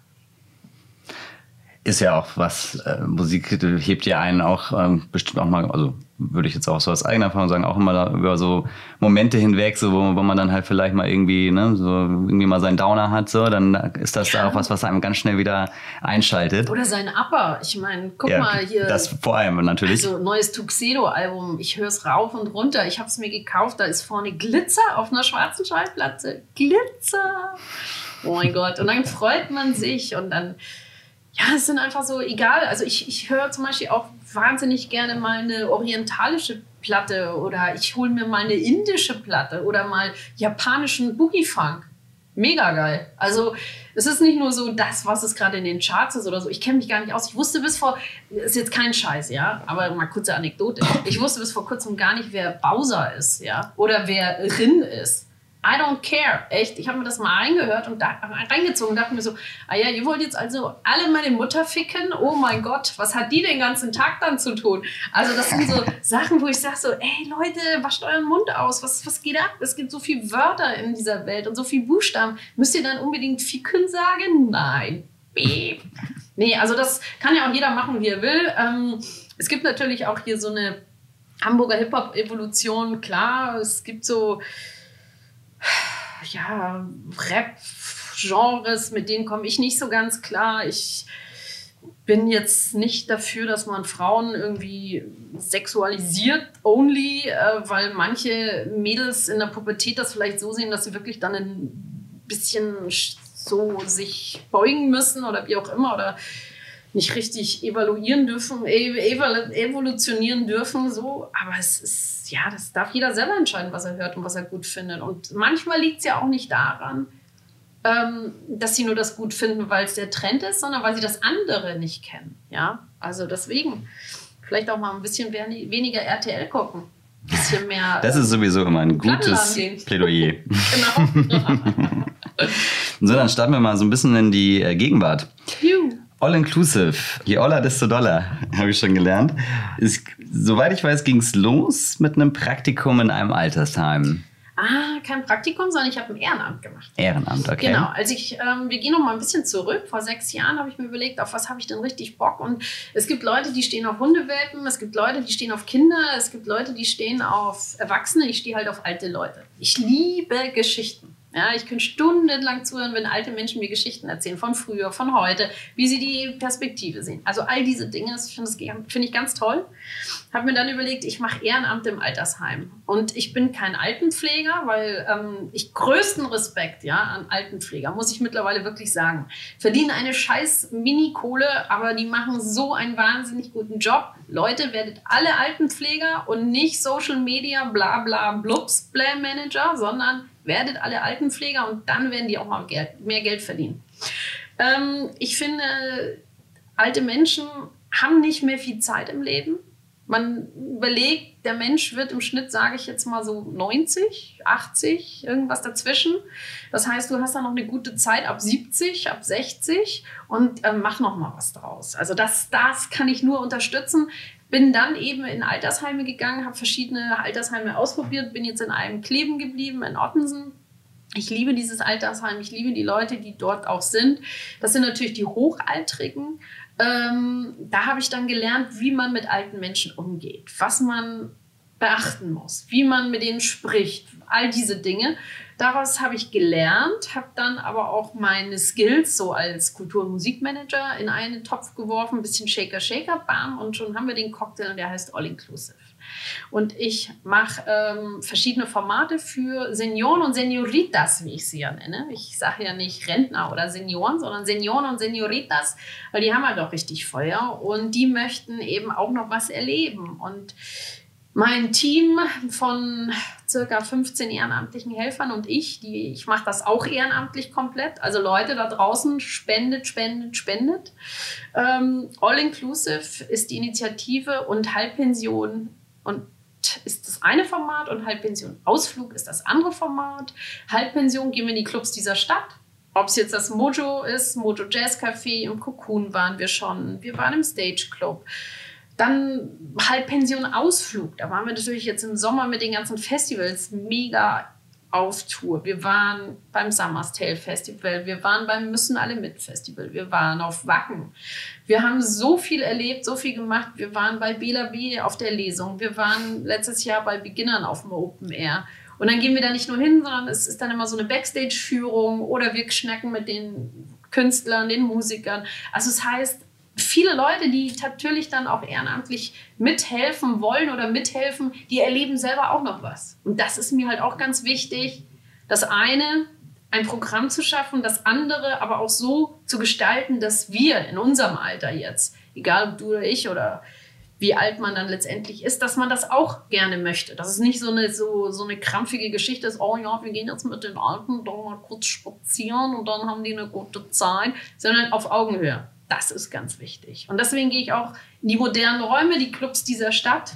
ist ja auch was, äh, Musik hebt ja einen auch ähm, bestimmt auch mal, also würde ich jetzt auch so aus eigener Erfahrung sagen, auch immer über so Momente hinweg, so wo, wo man dann halt vielleicht mal irgendwie, ne, so irgendwie mal seinen Downer hat, so, dann ist das ja. auch was, was einem ganz schnell wieder einschaltet. Oder seinen Upper. Ich meine, guck ja, mal hier. Das vor allem natürlich. Also neues Tuxedo-Album. Ich höre es rauf und runter. Ich habe es mir gekauft. Da ist vorne Glitzer auf einer schwarzen Schallplatte. Glitzer. Oh mein Gott. Und dann freut man sich und dann ja, es sind einfach so egal. Also ich, ich höre zum Beispiel auch wahnsinnig gerne mal eine orientalische Platte oder ich hole mir mal eine indische Platte oder mal japanischen Boogie-Funk. Mega geil. Also es ist nicht nur so das, was es gerade in den Charts ist oder so. Ich kenne mich gar nicht aus. Ich wusste bis vor, ist jetzt kein Scheiß, ja, aber mal kurze Anekdote. Ich wusste bis vor kurzem gar nicht, wer Bowser ist, ja, oder wer Rin ist. I don't care. Echt. Ich habe mir das mal reingehört und da, reingezogen und dachte mir so, ah ja, ihr wollt jetzt also alle meine Mutter ficken? Oh mein Gott, was hat die den ganzen Tag dann zu tun? Also das sind so Sachen, wo ich sage so, ey Leute, wascht euren Mund aus. Was, was geht ab? Es gibt so viele Wörter in dieser Welt und so viele Buchstaben. Müsst ihr dann unbedingt ficken sagen? Nein. Beep. Nee, also das kann ja auch jeder machen, wie er will. Ähm, es gibt natürlich auch hier so eine Hamburger Hip-Hop-Evolution. Klar, es gibt so ja, Rap-Genres, mit denen komme ich nicht so ganz klar. Ich bin jetzt nicht dafür, dass man Frauen irgendwie sexualisiert only, äh, weil manche Mädels in der Pubertät das vielleicht so sehen, dass sie wirklich dann ein bisschen so sich beugen müssen oder wie auch immer oder nicht richtig evaluieren dürfen, evolutionieren dürfen, so. Aber es ist, ja, das darf jeder selber entscheiden, was er hört und was er gut findet. Und manchmal liegt es ja auch nicht daran, ähm, dass sie nur das gut finden, weil es der Trend ist, sondern weil sie das andere nicht kennen. Ja, also deswegen vielleicht auch mal ein bisschen weniger RTL gucken. Ein bisschen mehr. Das ist sowieso immer ein gutes Plädoyer. genau. so, dann starten wir mal so ein bisschen in die äh, Gegenwart. Juhu. All-inclusive. Je oller, desto doller, habe ich schon gelernt. Ist, soweit ich weiß, ging es los mit einem Praktikum in einem Altersheim. Ah, kein Praktikum, sondern ich habe ein Ehrenamt gemacht. Ehrenamt, okay. Genau, also ich, ähm, wir gehen noch mal ein bisschen zurück. Vor sechs Jahren habe ich mir überlegt, auf was habe ich denn richtig Bock? Und es gibt Leute, die stehen auf Hundewelpen, es gibt Leute, die stehen auf Kinder, es gibt Leute, die stehen auf Erwachsene, ich stehe halt auf alte Leute. Ich liebe Geschichten. Ja, ich könnte stundenlang zuhören, wenn alte Menschen mir Geschichten erzählen von früher, von heute, wie sie die Perspektive sehen. Also all diese Dinge, das finde find ich ganz toll. Habe mir dann überlegt, ich mache Ehrenamt im Altersheim. Und ich bin kein Altenpfleger, weil ähm, ich größten Respekt ja, an Altenpfleger, muss ich mittlerweile wirklich sagen. Verdienen eine scheiß Mini-Kohle, aber die machen so einen wahnsinnig guten Job. Leute, werdet alle Altenpfleger und nicht Social Media, bla bla blubs, Blam Manager, sondern werdet alle Altenpfleger und dann werden die auch mal mehr Geld verdienen. Ähm, ich finde, alte Menschen haben nicht mehr viel Zeit im Leben. Man überlegt, der Mensch wird im Schnitt, sage ich jetzt mal so 90, 80, irgendwas dazwischen. Das heißt, du hast dann noch eine gute Zeit ab 70, ab 60 und äh, mach noch mal was draus. Also das, das kann ich nur unterstützen. Bin dann eben in Altersheime gegangen, habe verschiedene Altersheime ausprobiert, bin jetzt in einem kleben geblieben, in Ottensen. Ich liebe dieses Altersheim, ich liebe die Leute, die dort auch sind. Das sind natürlich die Hochaltrigen. Ähm, da habe ich dann gelernt, wie man mit alten Menschen umgeht, was man beachten muss, wie man mit denen spricht, all diese Dinge. Daraus habe ich gelernt, habe dann aber auch meine Skills so als Kultur- und Musikmanager in einen Topf geworfen, ein bisschen Shaker, Shaker, bam, und schon haben wir den Cocktail und der heißt All Inclusive. Und ich mache ähm, verschiedene Formate für Senioren und Senioritas, wie ich sie ja nenne. Ich sage ja nicht Rentner oder Senioren, sondern Senioren und Senioritas, weil die haben ja doch richtig Feuer und die möchten eben auch noch was erleben. Und mein Team von circa 15 ehrenamtlichen Helfern und ich, die, ich mache das auch ehrenamtlich komplett. Also Leute da draußen, spendet, spendet, spendet. Ähm, All Inclusive ist die Initiative und Halbpension und ist das eine Format und Halbpension Ausflug ist das andere Format. Halbpension gehen wir in die Clubs dieser Stadt. Ob es jetzt das Mojo ist, Mojo Jazz Café, im Cocoon waren wir schon, wir waren im Stage Club. Dann Halbpension Ausflug. Da waren wir natürlich jetzt im Sommer mit den ganzen Festivals mega auf Tour. Wir waren beim Summer's Tale Festival, wir waren beim Müssen alle mit Festival, wir waren auf Wacken. Wir haben so viel erlebt, so viel gemacht. Wir waren bei Bela B auf der Lesung, wir waren letztes Jahr bei Beginnern auf dem Open Air. Und dann gehen wir da nicht nur hin, sondern es ist dann immer so eine Backstage-Führung oder wir schnacken mit den Künstlern, den Musikern. Also es heißt, viele Leute, die natürlich dann auch ehrenamtlich mithelfen wollen oder mithelfen, die erleben selber auch noch was. Und das ist mir halt auch ganz wichtig. Das eine, ein Programm zu schaffen, das andere aber auch so zu gestalten, dass wir in unserem Alter jetzt, egal ob du oder ich oder wie alt man dann letztendlich ist, dass man das auch gerne möchte. Dass es nicht so eine, so, so eine krampfige Geschichte ist, oh ja, wir gehen jetzt mit den Alten da mal kurz spazieren und dann haben die eine gute Zeit, sondern auf Augenhöhe. Das ist ganz wichtig. Und deswegen gehe ich auch in die modernen Räume, die Clubs dieser Stadt.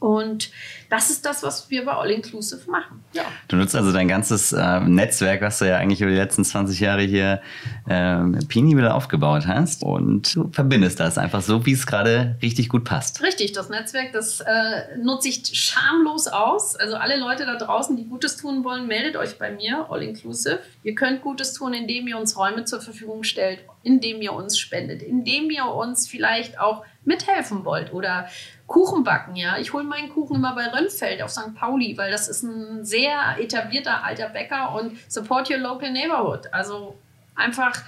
Und das ist das, was wir bei All Inclusive machen. Ja. Du nutzt also dein ganzes äh, Netzwerk, was du ja eigentlich über die letzten 20 Jahre hier äh, Pini wieder aufgebaut hast und du verbindest das einfach so, wie es gerade richtig gut passt. Richtig, das Netzwerk, das äh, nutze ich schamlos aus. Also alle Leute da draußen, die Gutes tun wollen, meldet euch bei mir, All Inclusive. Ihr könnt Gutes tun, indem ihr uns Räume zur Verfügung stellt, indem ihr uns spendet, indem ihr uns vielleicht auch mithelfen wollt oder Kuchen backen, ja. Ich hole meinen Kuchen immer bei Rönnfeld auf St. Pauli, weil das ist ein sehr etablierter alter Bäcker und support your local neighborhood. Also einfach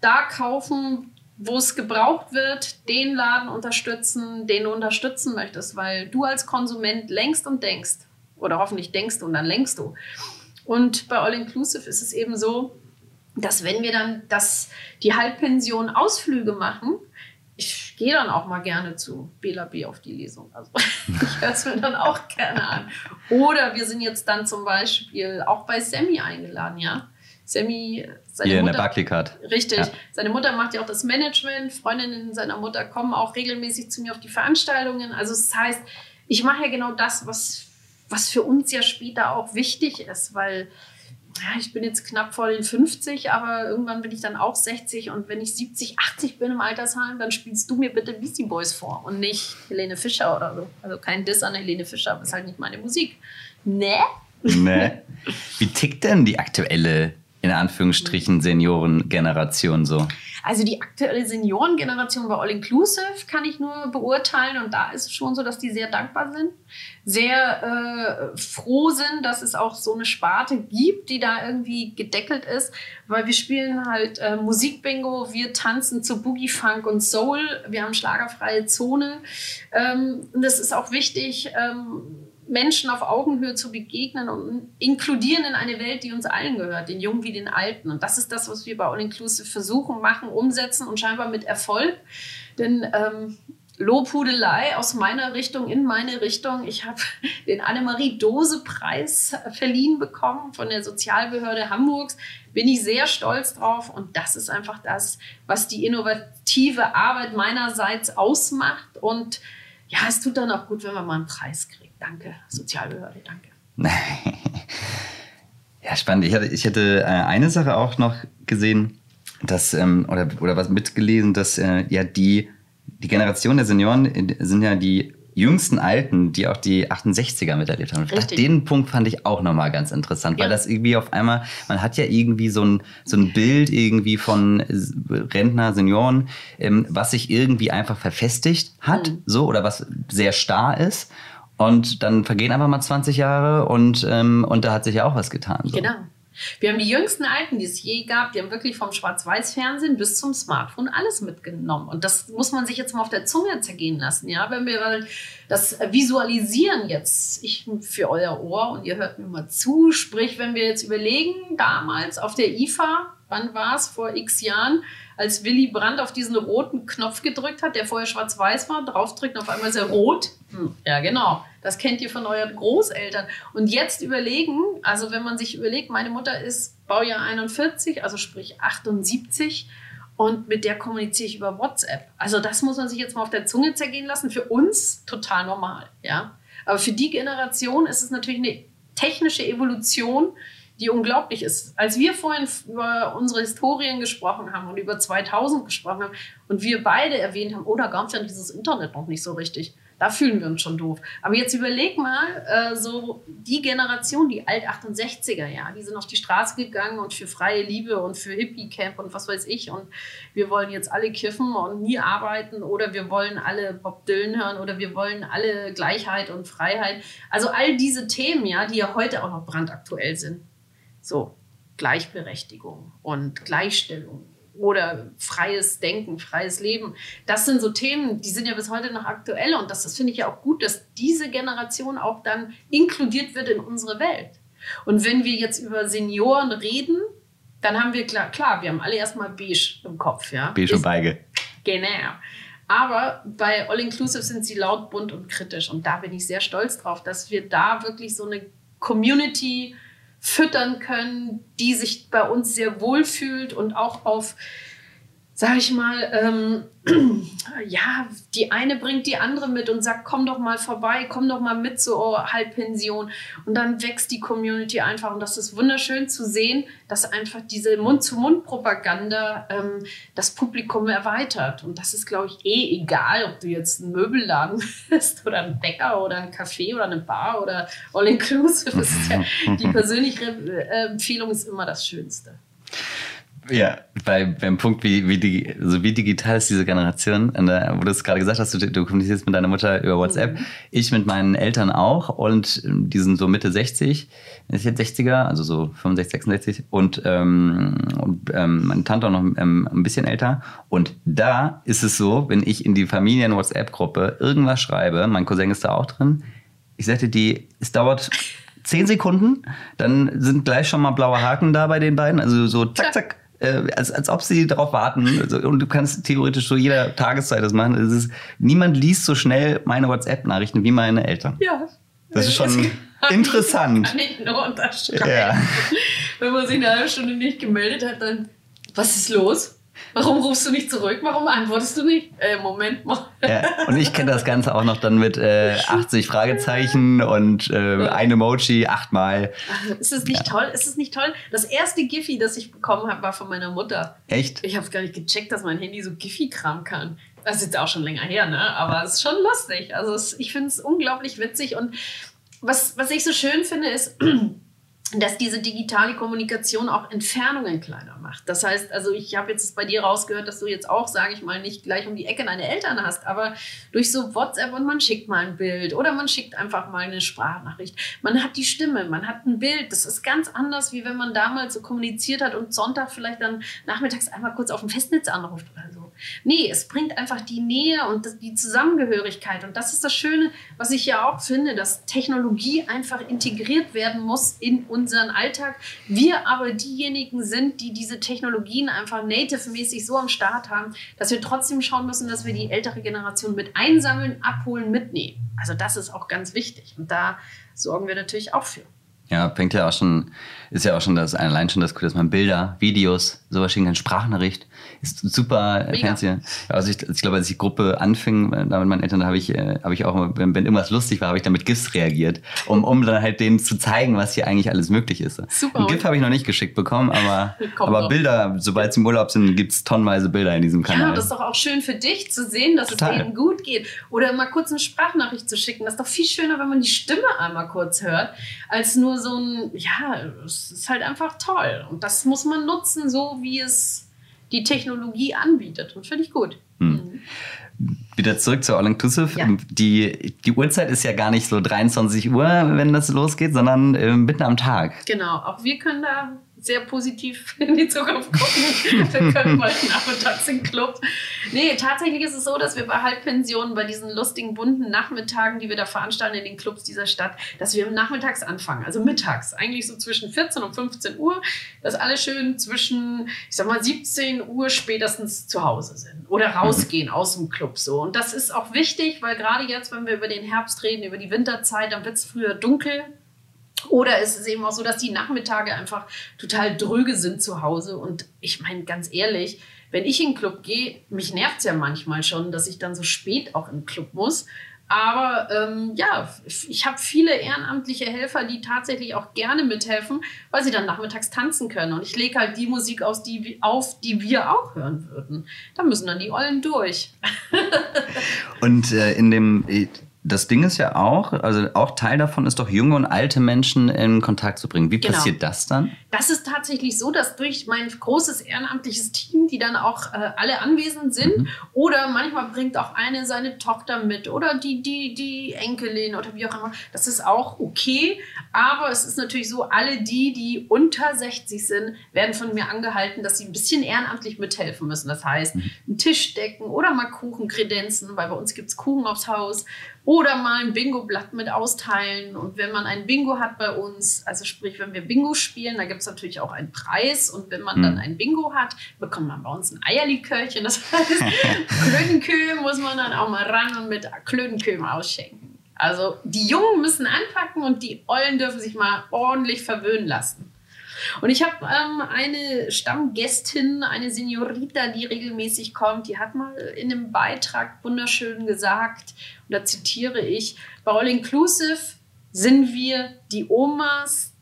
da kaufen, wo es gebraucht wird, den Laden unterstützen, den du unterstützen möchtest, weil du als Konsument längst und denkst. Oder hoffentlich denkst und dann lenkst du. Und bei All Inclusive ist es eben so, dass wenn wir dann das, die Halbpension Ausflüge machen, ich gehe dann auch mal gerne zu Bela B auf die Lesung. Also ich höre es mir dann auch gerne an. Oder wir sind jetzt dann zum Beispiel auch bei Sammy eingeladen, ja. Sammy, seine Hier Mutter, in der Barclaycard. Richtig. Ja. Seine Mutter macht ja auch das Management. Freundinnen seiner Mutter kommen auch regelmäßig zu mir auf die Veranstaltungen. Also das heißt, ich mache ja genau das, was, was für uns ja später auch wichtig ist, weil ja, ich bin jetzt knapp vor den 50, aber irgendwann bin ich dann auch 60 und wenn ich 70, 80 bin im Altersheim, dann spielst du mir bitte Beastie Boys vor und nicht Helene Fischer oder so. Also kein Diss an Helene Fischer, aber ist halt nicht meine Musik. Ne? Ne? Wie tickt denn die aktuelle in Anführungsstrichen Seniorengeneration so? Also die aktuelle Seniorengeneration bei All Inclusive kann ich nur beurteilen und da ist es schon so, dass die sehr dankbar sind, sehr äh, froh sind, dass es auch so eine Sparte gibt, die da irgendwie gedeckelt ist, weil wir spielen halt äh, Musikbingo, wir tanzen zu Boogie Funk und Soul, wir haben schlagerfreie Zone ähm, und das ist auch wichtig. Ähm, Menschen auf Augenhöhe zu begegnen und inkludieren in eine Welt, die uns allen gehört, den Jungen wie den Alten. Und das ist das, was wir bei All Inclusive versuchen, machen, umsetzen und scheinbar mit Erfolg. Denn ähm, Lobhudelei aus meiner Richtung in meine Richtung. Ich habe den Annemarie-Dose-Preis verliehen bekommen von der Sozialbehörde Hamburgs. Bin ich sehr stolz drauf. Und das ist einfach das, was die innovative Arbeit meinerseits ausmacht. Und ja, es tut dann auch gut, wenn man mal einen Preis kriegt. Danke, Sozialbehörde, danke. ja, spannend. Ich, hatte, ich hätte äh, eine Sache auch noch gesehen, dass, ähm, oder, oder was mitgelesen, dass äh, ja die, die Generation der Senioren sind ja die jüngsten Alten, die auch die 68er miterlebt haben. Richtig. Den Punkt fand ich auch nochmal ganz interessant, ja. weil das irgendwie auf einmal, man hat ja irgendwie so ein, so ein Bild irgendwie von Rentner, Senioren, ähm, was sich irgendwie einfach verfestigt hat, mhm. so, oder was sehr starr ist. Und dann vergehen einfach mal 20 Jahre und, ähm, und da hat sich ja auch was getan. So. Genau. Wir haben die jüngsten Alten, die es je gab, die haben wirklich vom Schwarz-Weiß-Fernsehen bis zum Smartphone alles mitgenommen. Und das muss man sich jetzt mal auf der Zunge zergehen lassen. Ja, wenn wir das visualisieren jetzt, ich für euer Ohr und ihr hört mir mal zu, sprich, wenn wir jetzt überlegen, damals auf der IFA, wann war es, vor x Jahren, als Willy Brandt auf diesen roten Knopf gedrückt hat, der vorher schwarz-weiß war, draufdrückt und auf einmal ist er rot. Hm, ja, genau. Das kennt ihr von euren Großeltern. Und jetzt überlegen, also wenn man sich überlegt, meine Mutter ist Baujahr 41, also sprich 78 und mit der kommuniziere ich über WhatsApp. Also das muss man sich jetzt mal auf der Zunge zergehen lassen. Für uns total normal, ja. Aber für die Generation ist es natürlich eine technische Evolution, die unglaublich ist. Als wir vorhin über unsere Historien gesprochen haben und über 2000 gesprochen haben und wir beide erwähnt haben, oh, da gab es ja dieses Internet noch nicht so richtig. Da fühlen wir uns schon doof. Aber jetzt überleg mal, äh, so die Generation, die Alt-68er, ja, die sind auf die Straße gegangen und für freie Liebe und für Hippie-Camp und was weiß ich. Und wir wollen jetzt alle kiffen und nie arbeiten oder wir wollen alle Bob Dylan hören oder wir wollen alle Gleichheit und Freiheit. Also all diese Themen, ja, die ja heute auch noch brandaktuell sind. So, Gleichberechtigung und Gleichstellung oder freies Denken, freies Leben. Das sind so Themen, die sind ja bis heute noch aktuell und das, das finde ich ja auch gut, dass diese Generation auch dann inkludiert wird in unsere Welt. Und wenn wir jetzt über Senioren reden, dann haben wir klar, klar, wir haben alle erstmal beige im Kopf, ja. Beige und Beige. Genau. Aber bei All Inclusive sind sie laut, bunt und kritisch. Und da bin ich sehr stolz drauf, dass wir da wirklich so eine Community füttern können, die sich bei uns sehr wohl fühlt und auch auf sag ich mal, ähm, ja, die eine bringt die andere mit und sagt, komm doch mal vorbei, komm doch mal mit zur Halbpension. Und dann wächst die Community einfach. Und das ist wunderschön zu sehen, dass einfach diese Mund-zu-Mund-Propaganda ähm, das Publikum erweitert. Und das ist, glaube ich, eh egal, ob du jetzt ein Möbelladen bist oder ein Bäcker oder ein Café oder eine Bar oder All-Inclusive. Ja, die persönliche äh, Empfehlung ist immer das Schönste. Ja, bei, beim Punkt, wie, wie, die, also wie digital ist diese Generation, der, wo du es gerade gesagt hast, du, du kommunizierst mit deiner Mutter über WhatsApp, mhm. ich mit meinen Eltern auch und die sind so Mitte 60, ist jetzt 60er, also so 65, 66 und, ähm, und ähm, meine Tante auch noch ähm, ein bisschen älter. Und da ist es so, wenn ich in die Familien-WhatsApp-Gruppe irgendwas schreibe, mein Cousin ist da auch drin, ich sagte die, es dauert zehn Sekunden, dann sind gleich schon mal blaue Haken da bei den beiden, also so zack, zack äh, als, als ob sie darauf warten. Also, und du kannst theoretisch zu jeder Tageszeit das machen. Es ist, niemand liest so schnell meine WhatsApp-Nachrichten wie meine Eltern. Ja. Das ist schon interessant. Kann ich nur unterschreiben. Ja. Wenn man sich eine halbe Stunde nicht gemeldet hat, dann, was ist los? Warum rufst du nicht zurück? Warum antwortest du nicht? Äh, Moment mal. Ja, und ich kenne das Ganze auch noch dann mit äh, 80 Fragezeichen und äh, ein Emoji achtmal. Ist es nicht ja. toll? Ist es nicht toll? Das erste Giphy, das ich bekommen habe, war von meiner Mutter. Echt? Ich habe gar nicht gecheckt, dass mein Handy so Giphy-Kram kann. Das ist jetzt auch schon länger her, ne? Aber es ist schon lustig. Also es, ich finde es unglaublich witzig. Und was, was ich so schön finde, ist, dass diese digitale Kommunikation auch Entfernungen kleiner macht. Das heißt, also ich habe jetzt bei dir rausgehört, dass du jetzt auch, sage ich mal, nicht gleich um die Ecke deine Eltern hast, aber durch so WhatsApp und man schickt mal ein Bild oder man schickt einfach mal eine Sprachnachricht. Man hat die Stimme, man hat ein Bild. Das ist ganz anders, wie wenn man damals so kommuniziert hat und Sonntag vielleicht dann nachmittags einmal kurz auf dem Festnetz anruft oder so. Nee, es bringt einfach die Nähe und die Zusammengehörigkeit. Und das ist das Schöne, was ich ja auch finde, dass Technologie einfach integriert werden muss in unseren Alltag. Wir aber diejenigen sind, die diese Technologien einfach native-mäßig so am Start haben, dass wir trotzdem schauen müssen, dass wir die ältere Generation mit einsammeln, abholen, mitnehmen. Also das ist auch ganz wichtig. Und da sorgen wir natürlich auch für. Ja, fängt ja auch schon, ist ja auch schon das, allein schon das, dass man Bilder, Videos, sowas schicken kann, Sprachnachricht, ist super fancy. Also ich, ich glaube, als die Gruppe anfing, äh, da mit meinen Eltern, da habe ich, äh, habe ich auch, wenn, wenn irgendwas lustig war, habe ich dann mit GIFs reagiert, um, um dann halt denen zu zeigen, was hier eigentlich alles möglich ist. Super. Ein GIF habe ich noch nicht geschickt bekommen, aber, aber Bilder, sobald sie im Urlaub sind, gibt es tonnenweise Bilder in diesem Kanal. Ja, das ist doch auch schön für dich zu sehen, dass Total. es denen gut geht. Oder mal kurz eine Sprachnachricht zu schicken. Das ist doch viel schöner, wenn man die Stimme einmal kurz hört, als nur so ein, ja, es ist halt einfach toll. Und das muss man nutzen, so wie es die Technologie anbietet. Und finde ich gut. Hm. Wir Wieder zurück zu All Inclusive. Ja. Die, die Uhrzeit ist ja gar nicht so 23 Uhr, wenn das losgeht, sondern äh, mitten am Tag. Genau, auch wir können da sehr positiv in die Zukunft gucken. Wir können bald nachmittags in den Club. Nee, tatsächlich ist es so, dass wir bei Halbpensionen, bei diesen lustigen, bunten Nachmittagen, die wir da veranstalten in den Clubs dieser Stadt, dass wir nachmittags anfangen, also mittags, eigentlich so zwischen 14 und 15 Uhr, dass alle schön zwischen, ich sag mal, 17 Uhr spätestens zu Hause sind oder rausgehen aus dem Club so. Und das ist auch wichtig, weil gerade jetzt, wenn wir über den Herbst reden, über die Winterzeit, dann wird es früher dunkel, oder ist es eben auch so, dass die Nachmittage einfach total dröge sind zu Hause. Und ich meine, ganz ehrlich, wenn ich in den Club gehe, mich nervt es ja manchmal schon, dass ich dann so spät auch den Club muss. Aber ähm, ja, ich habe viele ehrenamtliche Helfer, die tatsächlich auch gerne mithelfen, weil sie dann nachmittags tanzen können. Und ich lege halt die Musik aus, die, auf, die wir auch hören würden. Da müssen dann die Ollen durch. Und äh, in dem das Ding ist ja auch, also auch Teil davon ist doch, junge und alte Menschen in Kontakt zu bringen. Wie genau. passiert das dann? Das ist tatsächlich so, dass durch mein großes ehrenamtliches Team, die dann auch äh, alle anwesend sind, mhm. oder manchmal bringt auch eine seine Tochter mit oder die, die, die Enkelin oder wie auch immer. Das ist auch okay. Aber es ist natürlich so, alle die, die unter 60 sind, werden von mir angehalten, dass sie ein bisschen ehrenamtlich mithelfen müssen. Das heißt, mhm. einen Tisch decken oder mal Kuchen kredenzen, weil bei uns gibt es Kuchen aufs Haus oder mal ein Bingo-Blatt mit austeilen. Und wenn man ein Bingo hat bei uns, also sprich, wenn wir Bingo spielen, da gibt es natürlich auch einen Preis. Und wenn man mhm. dann ein Bingo hat, bekommt man bei uns ein Eierlikörchen. Das heißt, Klödenkühe muss man dann auch mal ran und mit Klödenkühen ausschenken. Also die Jungen müssen anpacken und die Ollen dürfen sich mal ordentlich verwöhnen lassen. Und ich habe ähm, eine Stammgästin, eine Seniorita, die regelmäßig kommt, die hat mal in einem Beitrag wunderschön gesagt, und da zitiere ich, bei All Inclusive sind wir die Omas,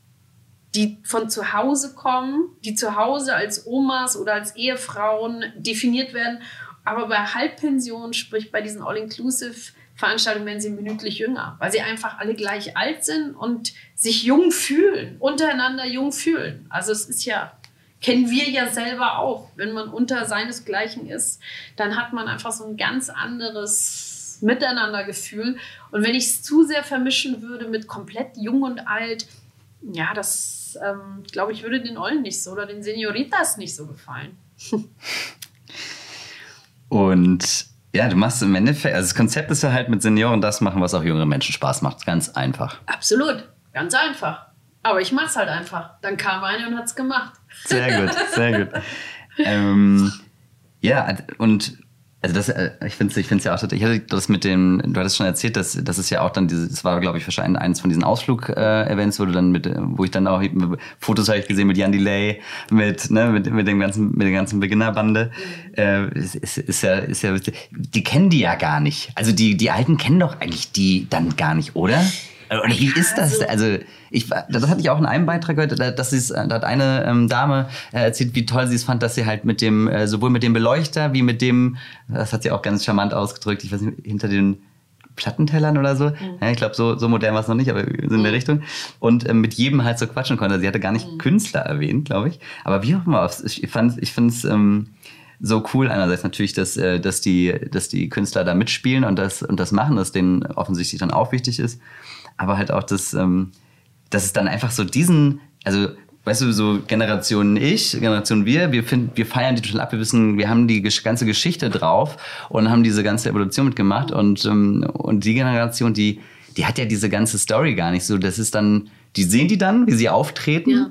die von zu Hause kommen, die zu Hause als Omas oder als Ehefrauen definiert werden. Aber bei Halbpension, sprich bei diesen All-Inclusive, Veranstaltungen werden sie minütlich jünger, weil sie einfach alle gleich alt sind und sich jung fühlen, untereinander jung fühlen. Also es ist ja, kennen wir ja selber auch, wenn man unter seinesgleichen ist, dann hat man einfach so ein ganz anderes Miteinandergefühl. Und wenn ich es zu sehr vermischen würde mit komplett jung und alt, ja, das ähm, glaube ich, würde den Ollen nicht so oder den Senioritas nicht so gefallen. und ja, du machst im Endeffekt, also das Konzept ist ja halt mit Senioren das machen, was auch jüngere Menschen Spaß macht. Ganz einfach. Absolut, ganz einfach. Aber ich mach's halt einfach. Dann kam eine und hat's gemacht. Sehr gut, sehr gut. ähm, ja, und also das, äh, ich finde es ich find's ja auch, ich hatte das mit dem, du hattest schon erzählt, dass das ist ja auch dann dieses, das war glaube ich wahrscheinlich eines von diesen Ausflug-Events, wo du dann mit, wo ich dann auch Fotos habe ich gesehen mit Jan Delay, mit, ne, mit, mit dem ganzen, mit der ganzen Beginnerbande. Äh, ist, ist, ist ja, ist ja, die kennen die ja gar nicht. Also die, die Alten kennen doch eigentlich die dann gar nicht, oder? Oder wie ist das? Also, also ich, das hatte ich auch in einem Beitrag gehört, dass sie da hat eine ähm, Dame äh, erzählt, wie toll sie es fand, dass sie halt mit dem, äh, sowohl mit dem Beleuchter wie mit dem, das hat sie auch ganz charmant ausgedrückt, ich weiß nicht, hinter den Plattentellern oder so. Mhm. Ja, ich glaube, so, so modern war es noch nicht, aber in mhm. der Richtung. Und äh, mit jedem halt so quatschen konnte. Sie hatte gar nicht mhm. Künstler erwähnt, glaube ich. Aber wie auch immer, ich fand ich es ähm, so cool. Einerseits natürlich, dass, äh, dass, die, dass die Künstler da mitspielen und das, und das machen, dass denen offensichtlich dann auch wichtig ist. Aber halt auch, dass, ähm, dass es dann einfach so diesen, also weißt du, so Generation ich, Generation wir, wir, finden, wir feiern die total ab, wir wissen, wir haben die ganze Geschichte drauf und haben diese ganze Evolution mitgemacht und, ähm, und die Generation, die, die hat ja diese ganze Story gar nicht so. Das ist dann, die sehen die dann, wie sie auftreten, ja.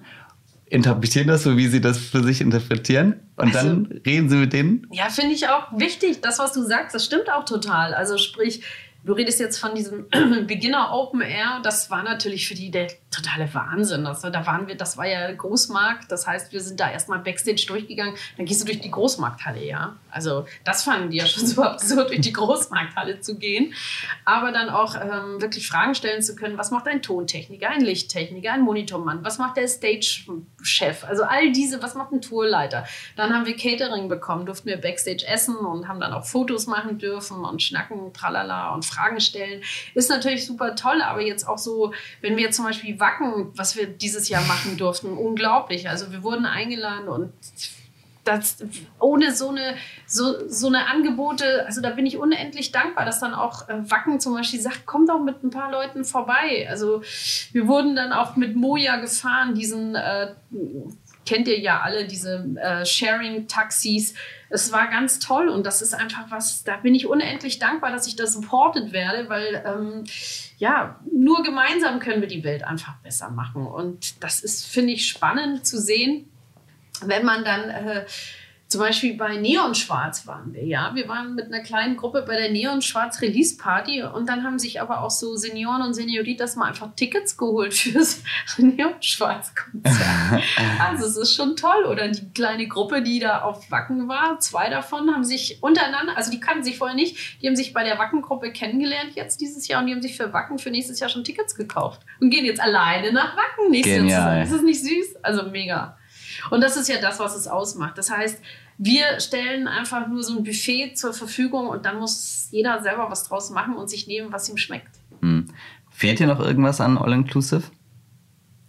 interpretieren das so, wie sie das für sich interpretieren und also, dann reden sie mit denen. Ja, finde ich auch wichtig. Das, was du sagst, das stimmt auch total. Also sprich, Du redest jetzt von diesem Beginner Open Air. Das war natürlich für die der totale Wahnsinn. Also, da waren wir, das war ja Großmarkt. Das heißt, wir sind da erstmal Backstage durchgegangen. Dann gehst du durch die Großmarkthalle, ja. Also, das fanden die ja schon so absurd, durch die Großmarkthalle zu gehen. Aber dann auch ähm, wirklich Fragen stellen zu können. Was macht ein Tontechniker, ein Lichttechniker, ein Monitormann? Was macht der Stage-Chef? Also, all diese, was macht ein Tourleiter? Dann haben wir Catering bekommen, durften wir Backstage essen und haben dann auch Fotos machen dürfen und schnacken, tralala und Fragen stellen. Ist natürlich super toll, aber jetzt auch so, wenn wir zum Beispiel Wacken, was wir dieses Jahr machen durften, unglaublich. Also wir wurden eingeladen und das, ohne so eine, so, so eine Angebote, also da bin ich unendlich dankbar, dass dann auch äh, Wacken zum Beispiel sagt, komm doch mit ein paar Leuten vorbei. Also wir wurden dann auch mit Moja gefahren, diesen, äh, kennt ihr ja alle, diese äh, Sharing-Taxis. Es war ganz toll und das ist einfach was, da bin ich unendlich dankbar, dass ich da supported werde, weil ähm, ja, nur gemeinsam können wir die Welt einfach besser machen. Und das ist, finde ich, spannend zu sehen wenn man dann äh, zum Beispiel bei Neon Schwarz waren wir, ja. Wir waren mit einer kleinen Gruppe bei der Neon Schwarz Release Party und dann haben sich aber auch so Senioren und Senioritas mal einfach Tickets geholt fürs Neon Schwarz Konzert. also es ist schon toll. Oder die kleine Gruppe, die da auf Wacken war, zwei davon haben sich untereinander, also die kannten sich vorher nicht, die haben sich bei der Wacken-Gruppe kennengelernt jetzt dieses Jahr und die haben sich für Wacken für nächstes Jahr schon Tickets gekauft und gehen jetzt alleine nach Wacken nächstes Jahr. Ist das nicht süß? Also mega. Und das ist ja das, was es ausmacht. Das heißt, wir stellen einfach nur so ein Buffet zur Verfügung und dann muss jeder selber was draus machen und sich nehmen, was ihm schmeckt. Hm. Fehlt dir noch irgendwas an All Inclusive?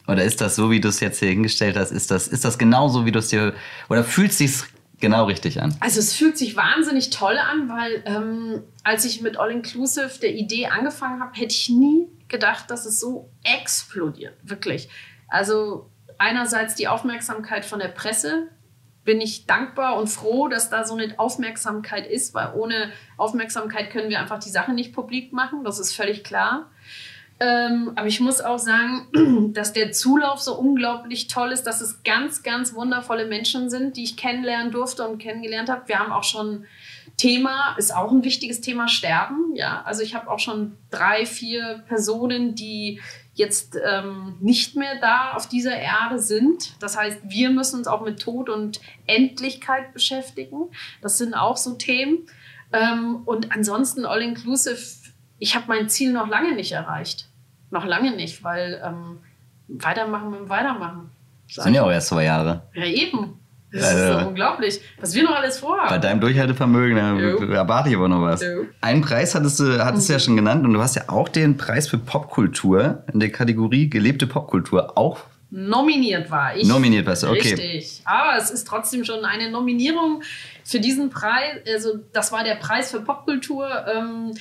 Oder ist das so, wie du es jetzt hier hingestellt hast? Ist das, ist das genau so, wie du es dir. Oder fühlt es sich genau richtig an? Also, es fühlt sich wahnsinnig toll an, weil ähm, als ich mit All Inclusive der Idee angefangen habe, hätte ich nie gedacht, dass es so explodiert. Wirklich. Also, einerseits die Aufmerksamkeit von der Presse. Bin ich dankbar und froh, dass da so eine Aufmerksamkeit ist, weil ohne Aufmerksamkeit können wir einfach die Sache nicht publik machen. Das ist völlig klar. Ähm, aber ich muss auch sagen, dass der Zulauf so unglaublich toll ist, dass es ganz, ganz wundervolle Menschen sind, die ich kennenlernen durfte und kennengelernt habe. Wir haben auch schon Thema, ist auch ein wichtiges Thema, Sterben. Ja, also ich habe auch schon drei, vier Personen, die jetzt ähm, nicht mehr da auf dieser Erde sind. Das heißt, wir müssen uns auch mit Tod und Endlichkeit beschäftigen. Das sind auch so Themen. Ähm, und ansonsten All-Inclusive, ich habe mein Ziel noch lange nicht erreicht. Noch lange nicht, weil ähm, weitermachen mit dem Weitermachen. Das sind ja auch erst zwei Jahre. Ja, eben. Das also, ist so unglaublich, was wir noch alles vorhaben. Bei deinem Durchhaltevermögen, da erwarte ich aber noch was. Jo. Einen Preis hattest du, hattest mhm. ja schon genannt und du hast ja auch den Preis für Popkultur in der Kategorie gelebte Popkultur auch nominiert war. Ich, nominiert warst du, okay. Richtig. Aber es ist trotzdem schon eine Nominierung für diesen Preis. Also das war der Preis für Popkultur. Ähm,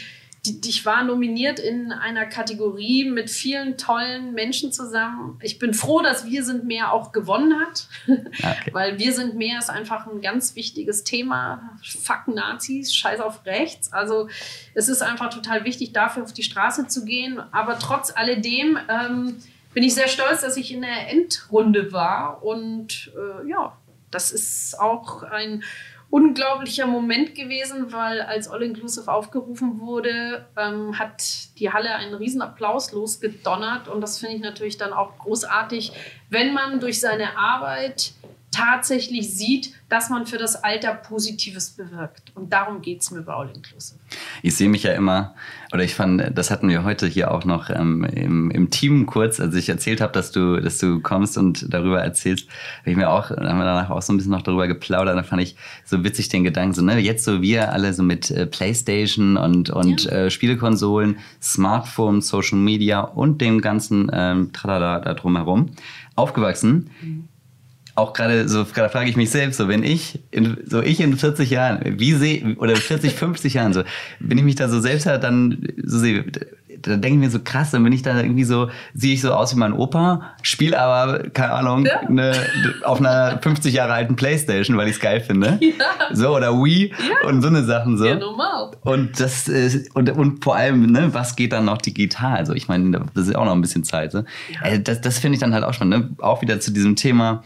ich war nominiert in einer Kategorie mit vielen tollen Menschen zusammen. Ich bin froh, dass Wir sind mehr auch gewonnen hat, okay. weil Wir sind mehr ist einfach ein ganz wichtiges Thema. Fuck Nazis, scheiß auf rechts. Also es ist einfach total wichtig, dafür auf die Straße zu gehen. Aber trotz alledem ähm, bin ich sehr stolz, dass ich in der Endrunde war. Und äh, ja, das ist auch ein unglaublicher Moment gewesen, weil als All Inclusive aufgerufen wurde, ähm, hat die Halle einen riesen Applaus losgedonnert. Und das finde ich natürlich dann auch großartig, wenn man durch seine Arbeit tatsächlich sieht, dass man für das Alter Positives bewirkt. Und darum geht es mir bei All Inclusive. Ich sehe mich ja immer, oder ich fand, das hatten wir heute hier auch noch ähm, im, im Team kurz, als ich erzählt habe, dass du, dass du kommst und darüber erzählst, habe ich mir auch, haben wir danach auch so ein bisschen noch darüber geplaudert. Da fand ich so witzig den Gedanken, so, ne, jetzt so wir alle so mit äh, Playstation und, und ja. äh, Spielekonsolen, Smartphones, Social Media und dem ganzen ähm, Tralala da drumherum aufgewachsen. Mhm auch gerade so, gerade frage ich mich selbst, so wenn ich in, so ich in 40 Jahren, wie sehe, oder 40, 50 Jahren, so, wenn ich mich da so selbst halt dann so sehe, da denke ich mir so krass, dann bin ich da irgendwie so, sehe ich so aus wie mein Opa, spiele aber, keine Ahnung, ja. ne, auf einer 50 Jahre alten Playstation, weil ich es geil finde. Ja. So, oder Wii ja. und so eine Sachen so. Ja, normal. Und das ist, und, und vor allem, ne, was geht dann noch digital? Also ich meine, das ist auch noch ein bisschen Zeit. So. Ja. Äh, das, das finde ich dann halt auch spannend, ne? Auch wieder zu diesem Thema,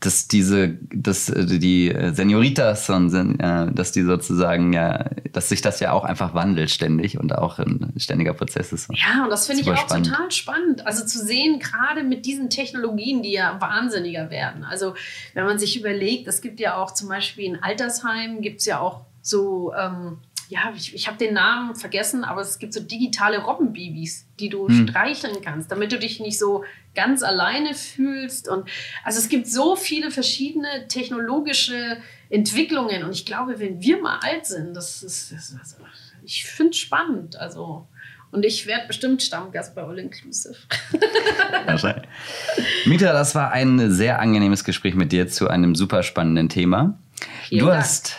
dass diese, dass äh, die Senioritas und äh, dass die sozusagen ja, dass sich das ja auch einfach wandelt ständig und auch ein ständiger Prozess ist. Ja, und das finde ich auch spannend. total spannend. Also zu sehen, gerade mit diesen Technologien, die ja wahnsinniger werden. Also wenn man sich überlegt, es gibt ja auch zum Beispiel in Altersheimen gibt es ja auch so ähm, ja, ich, ich habe den Namen vergessen, aber es gibt so digitale Robbenbabys, die du hm. streicheln kannst, damit du dich nicht so ganz alleine fühlst. Und also es gibt so viele verschiedene technologische Entwicklungen. Und ich glaube, wenn wir mal alt sind, das ist, das ist also, ich finde es spannend. Also Und ich werde bestimmt Stammgast bei All Inclusive. Wahrscheinlich. Mieter, das war ein sehr angenehmes Gespräch mit dir zu einem super spannenden Thema. Vielen du Dank. hast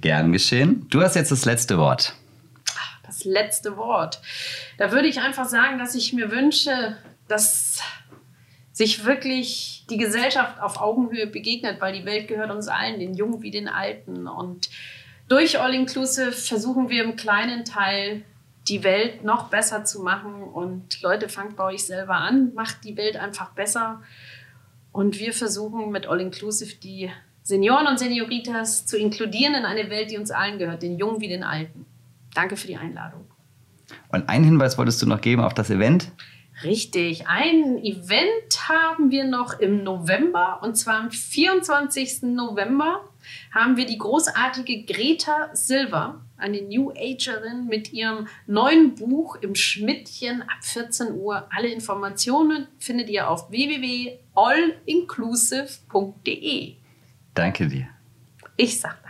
gern geschehen. Du hast jetzt das letzte Wort. Das letzte Wort. Da würde ich einfach sagen, dass ich mir wünsche, dass sich wirklich die Gesellschaft auf Augenhöhe begegnet, weil die Welt gehört uns allen, den Jungen wie den Alten. Und durch All Inclusive versuchen wir im kleinen Teil die Welt noch besser zu machen. Und Leute, fangt bei euch selber an, macht die Welt einfach besser. Und wir versuchen mit All Inclusive die Senioren und Senioritas zu inkludieren in eine Welt, die uns allen gehört, den Jungen wie den Alten. Danke für die Einladung. Und einen Hinweis wolltest du noch geben auf das Event? Richtig, ein Event haben wir noch im November und zwar am 24. November haben wir die großartige Greta Silver, eine New Agerin mit ihrem neuen Buch im Schmidtchen ab 14 Uhr. Alle Informationen findet ihr auf www.allinclusive.de. Danke dir. Ich sag.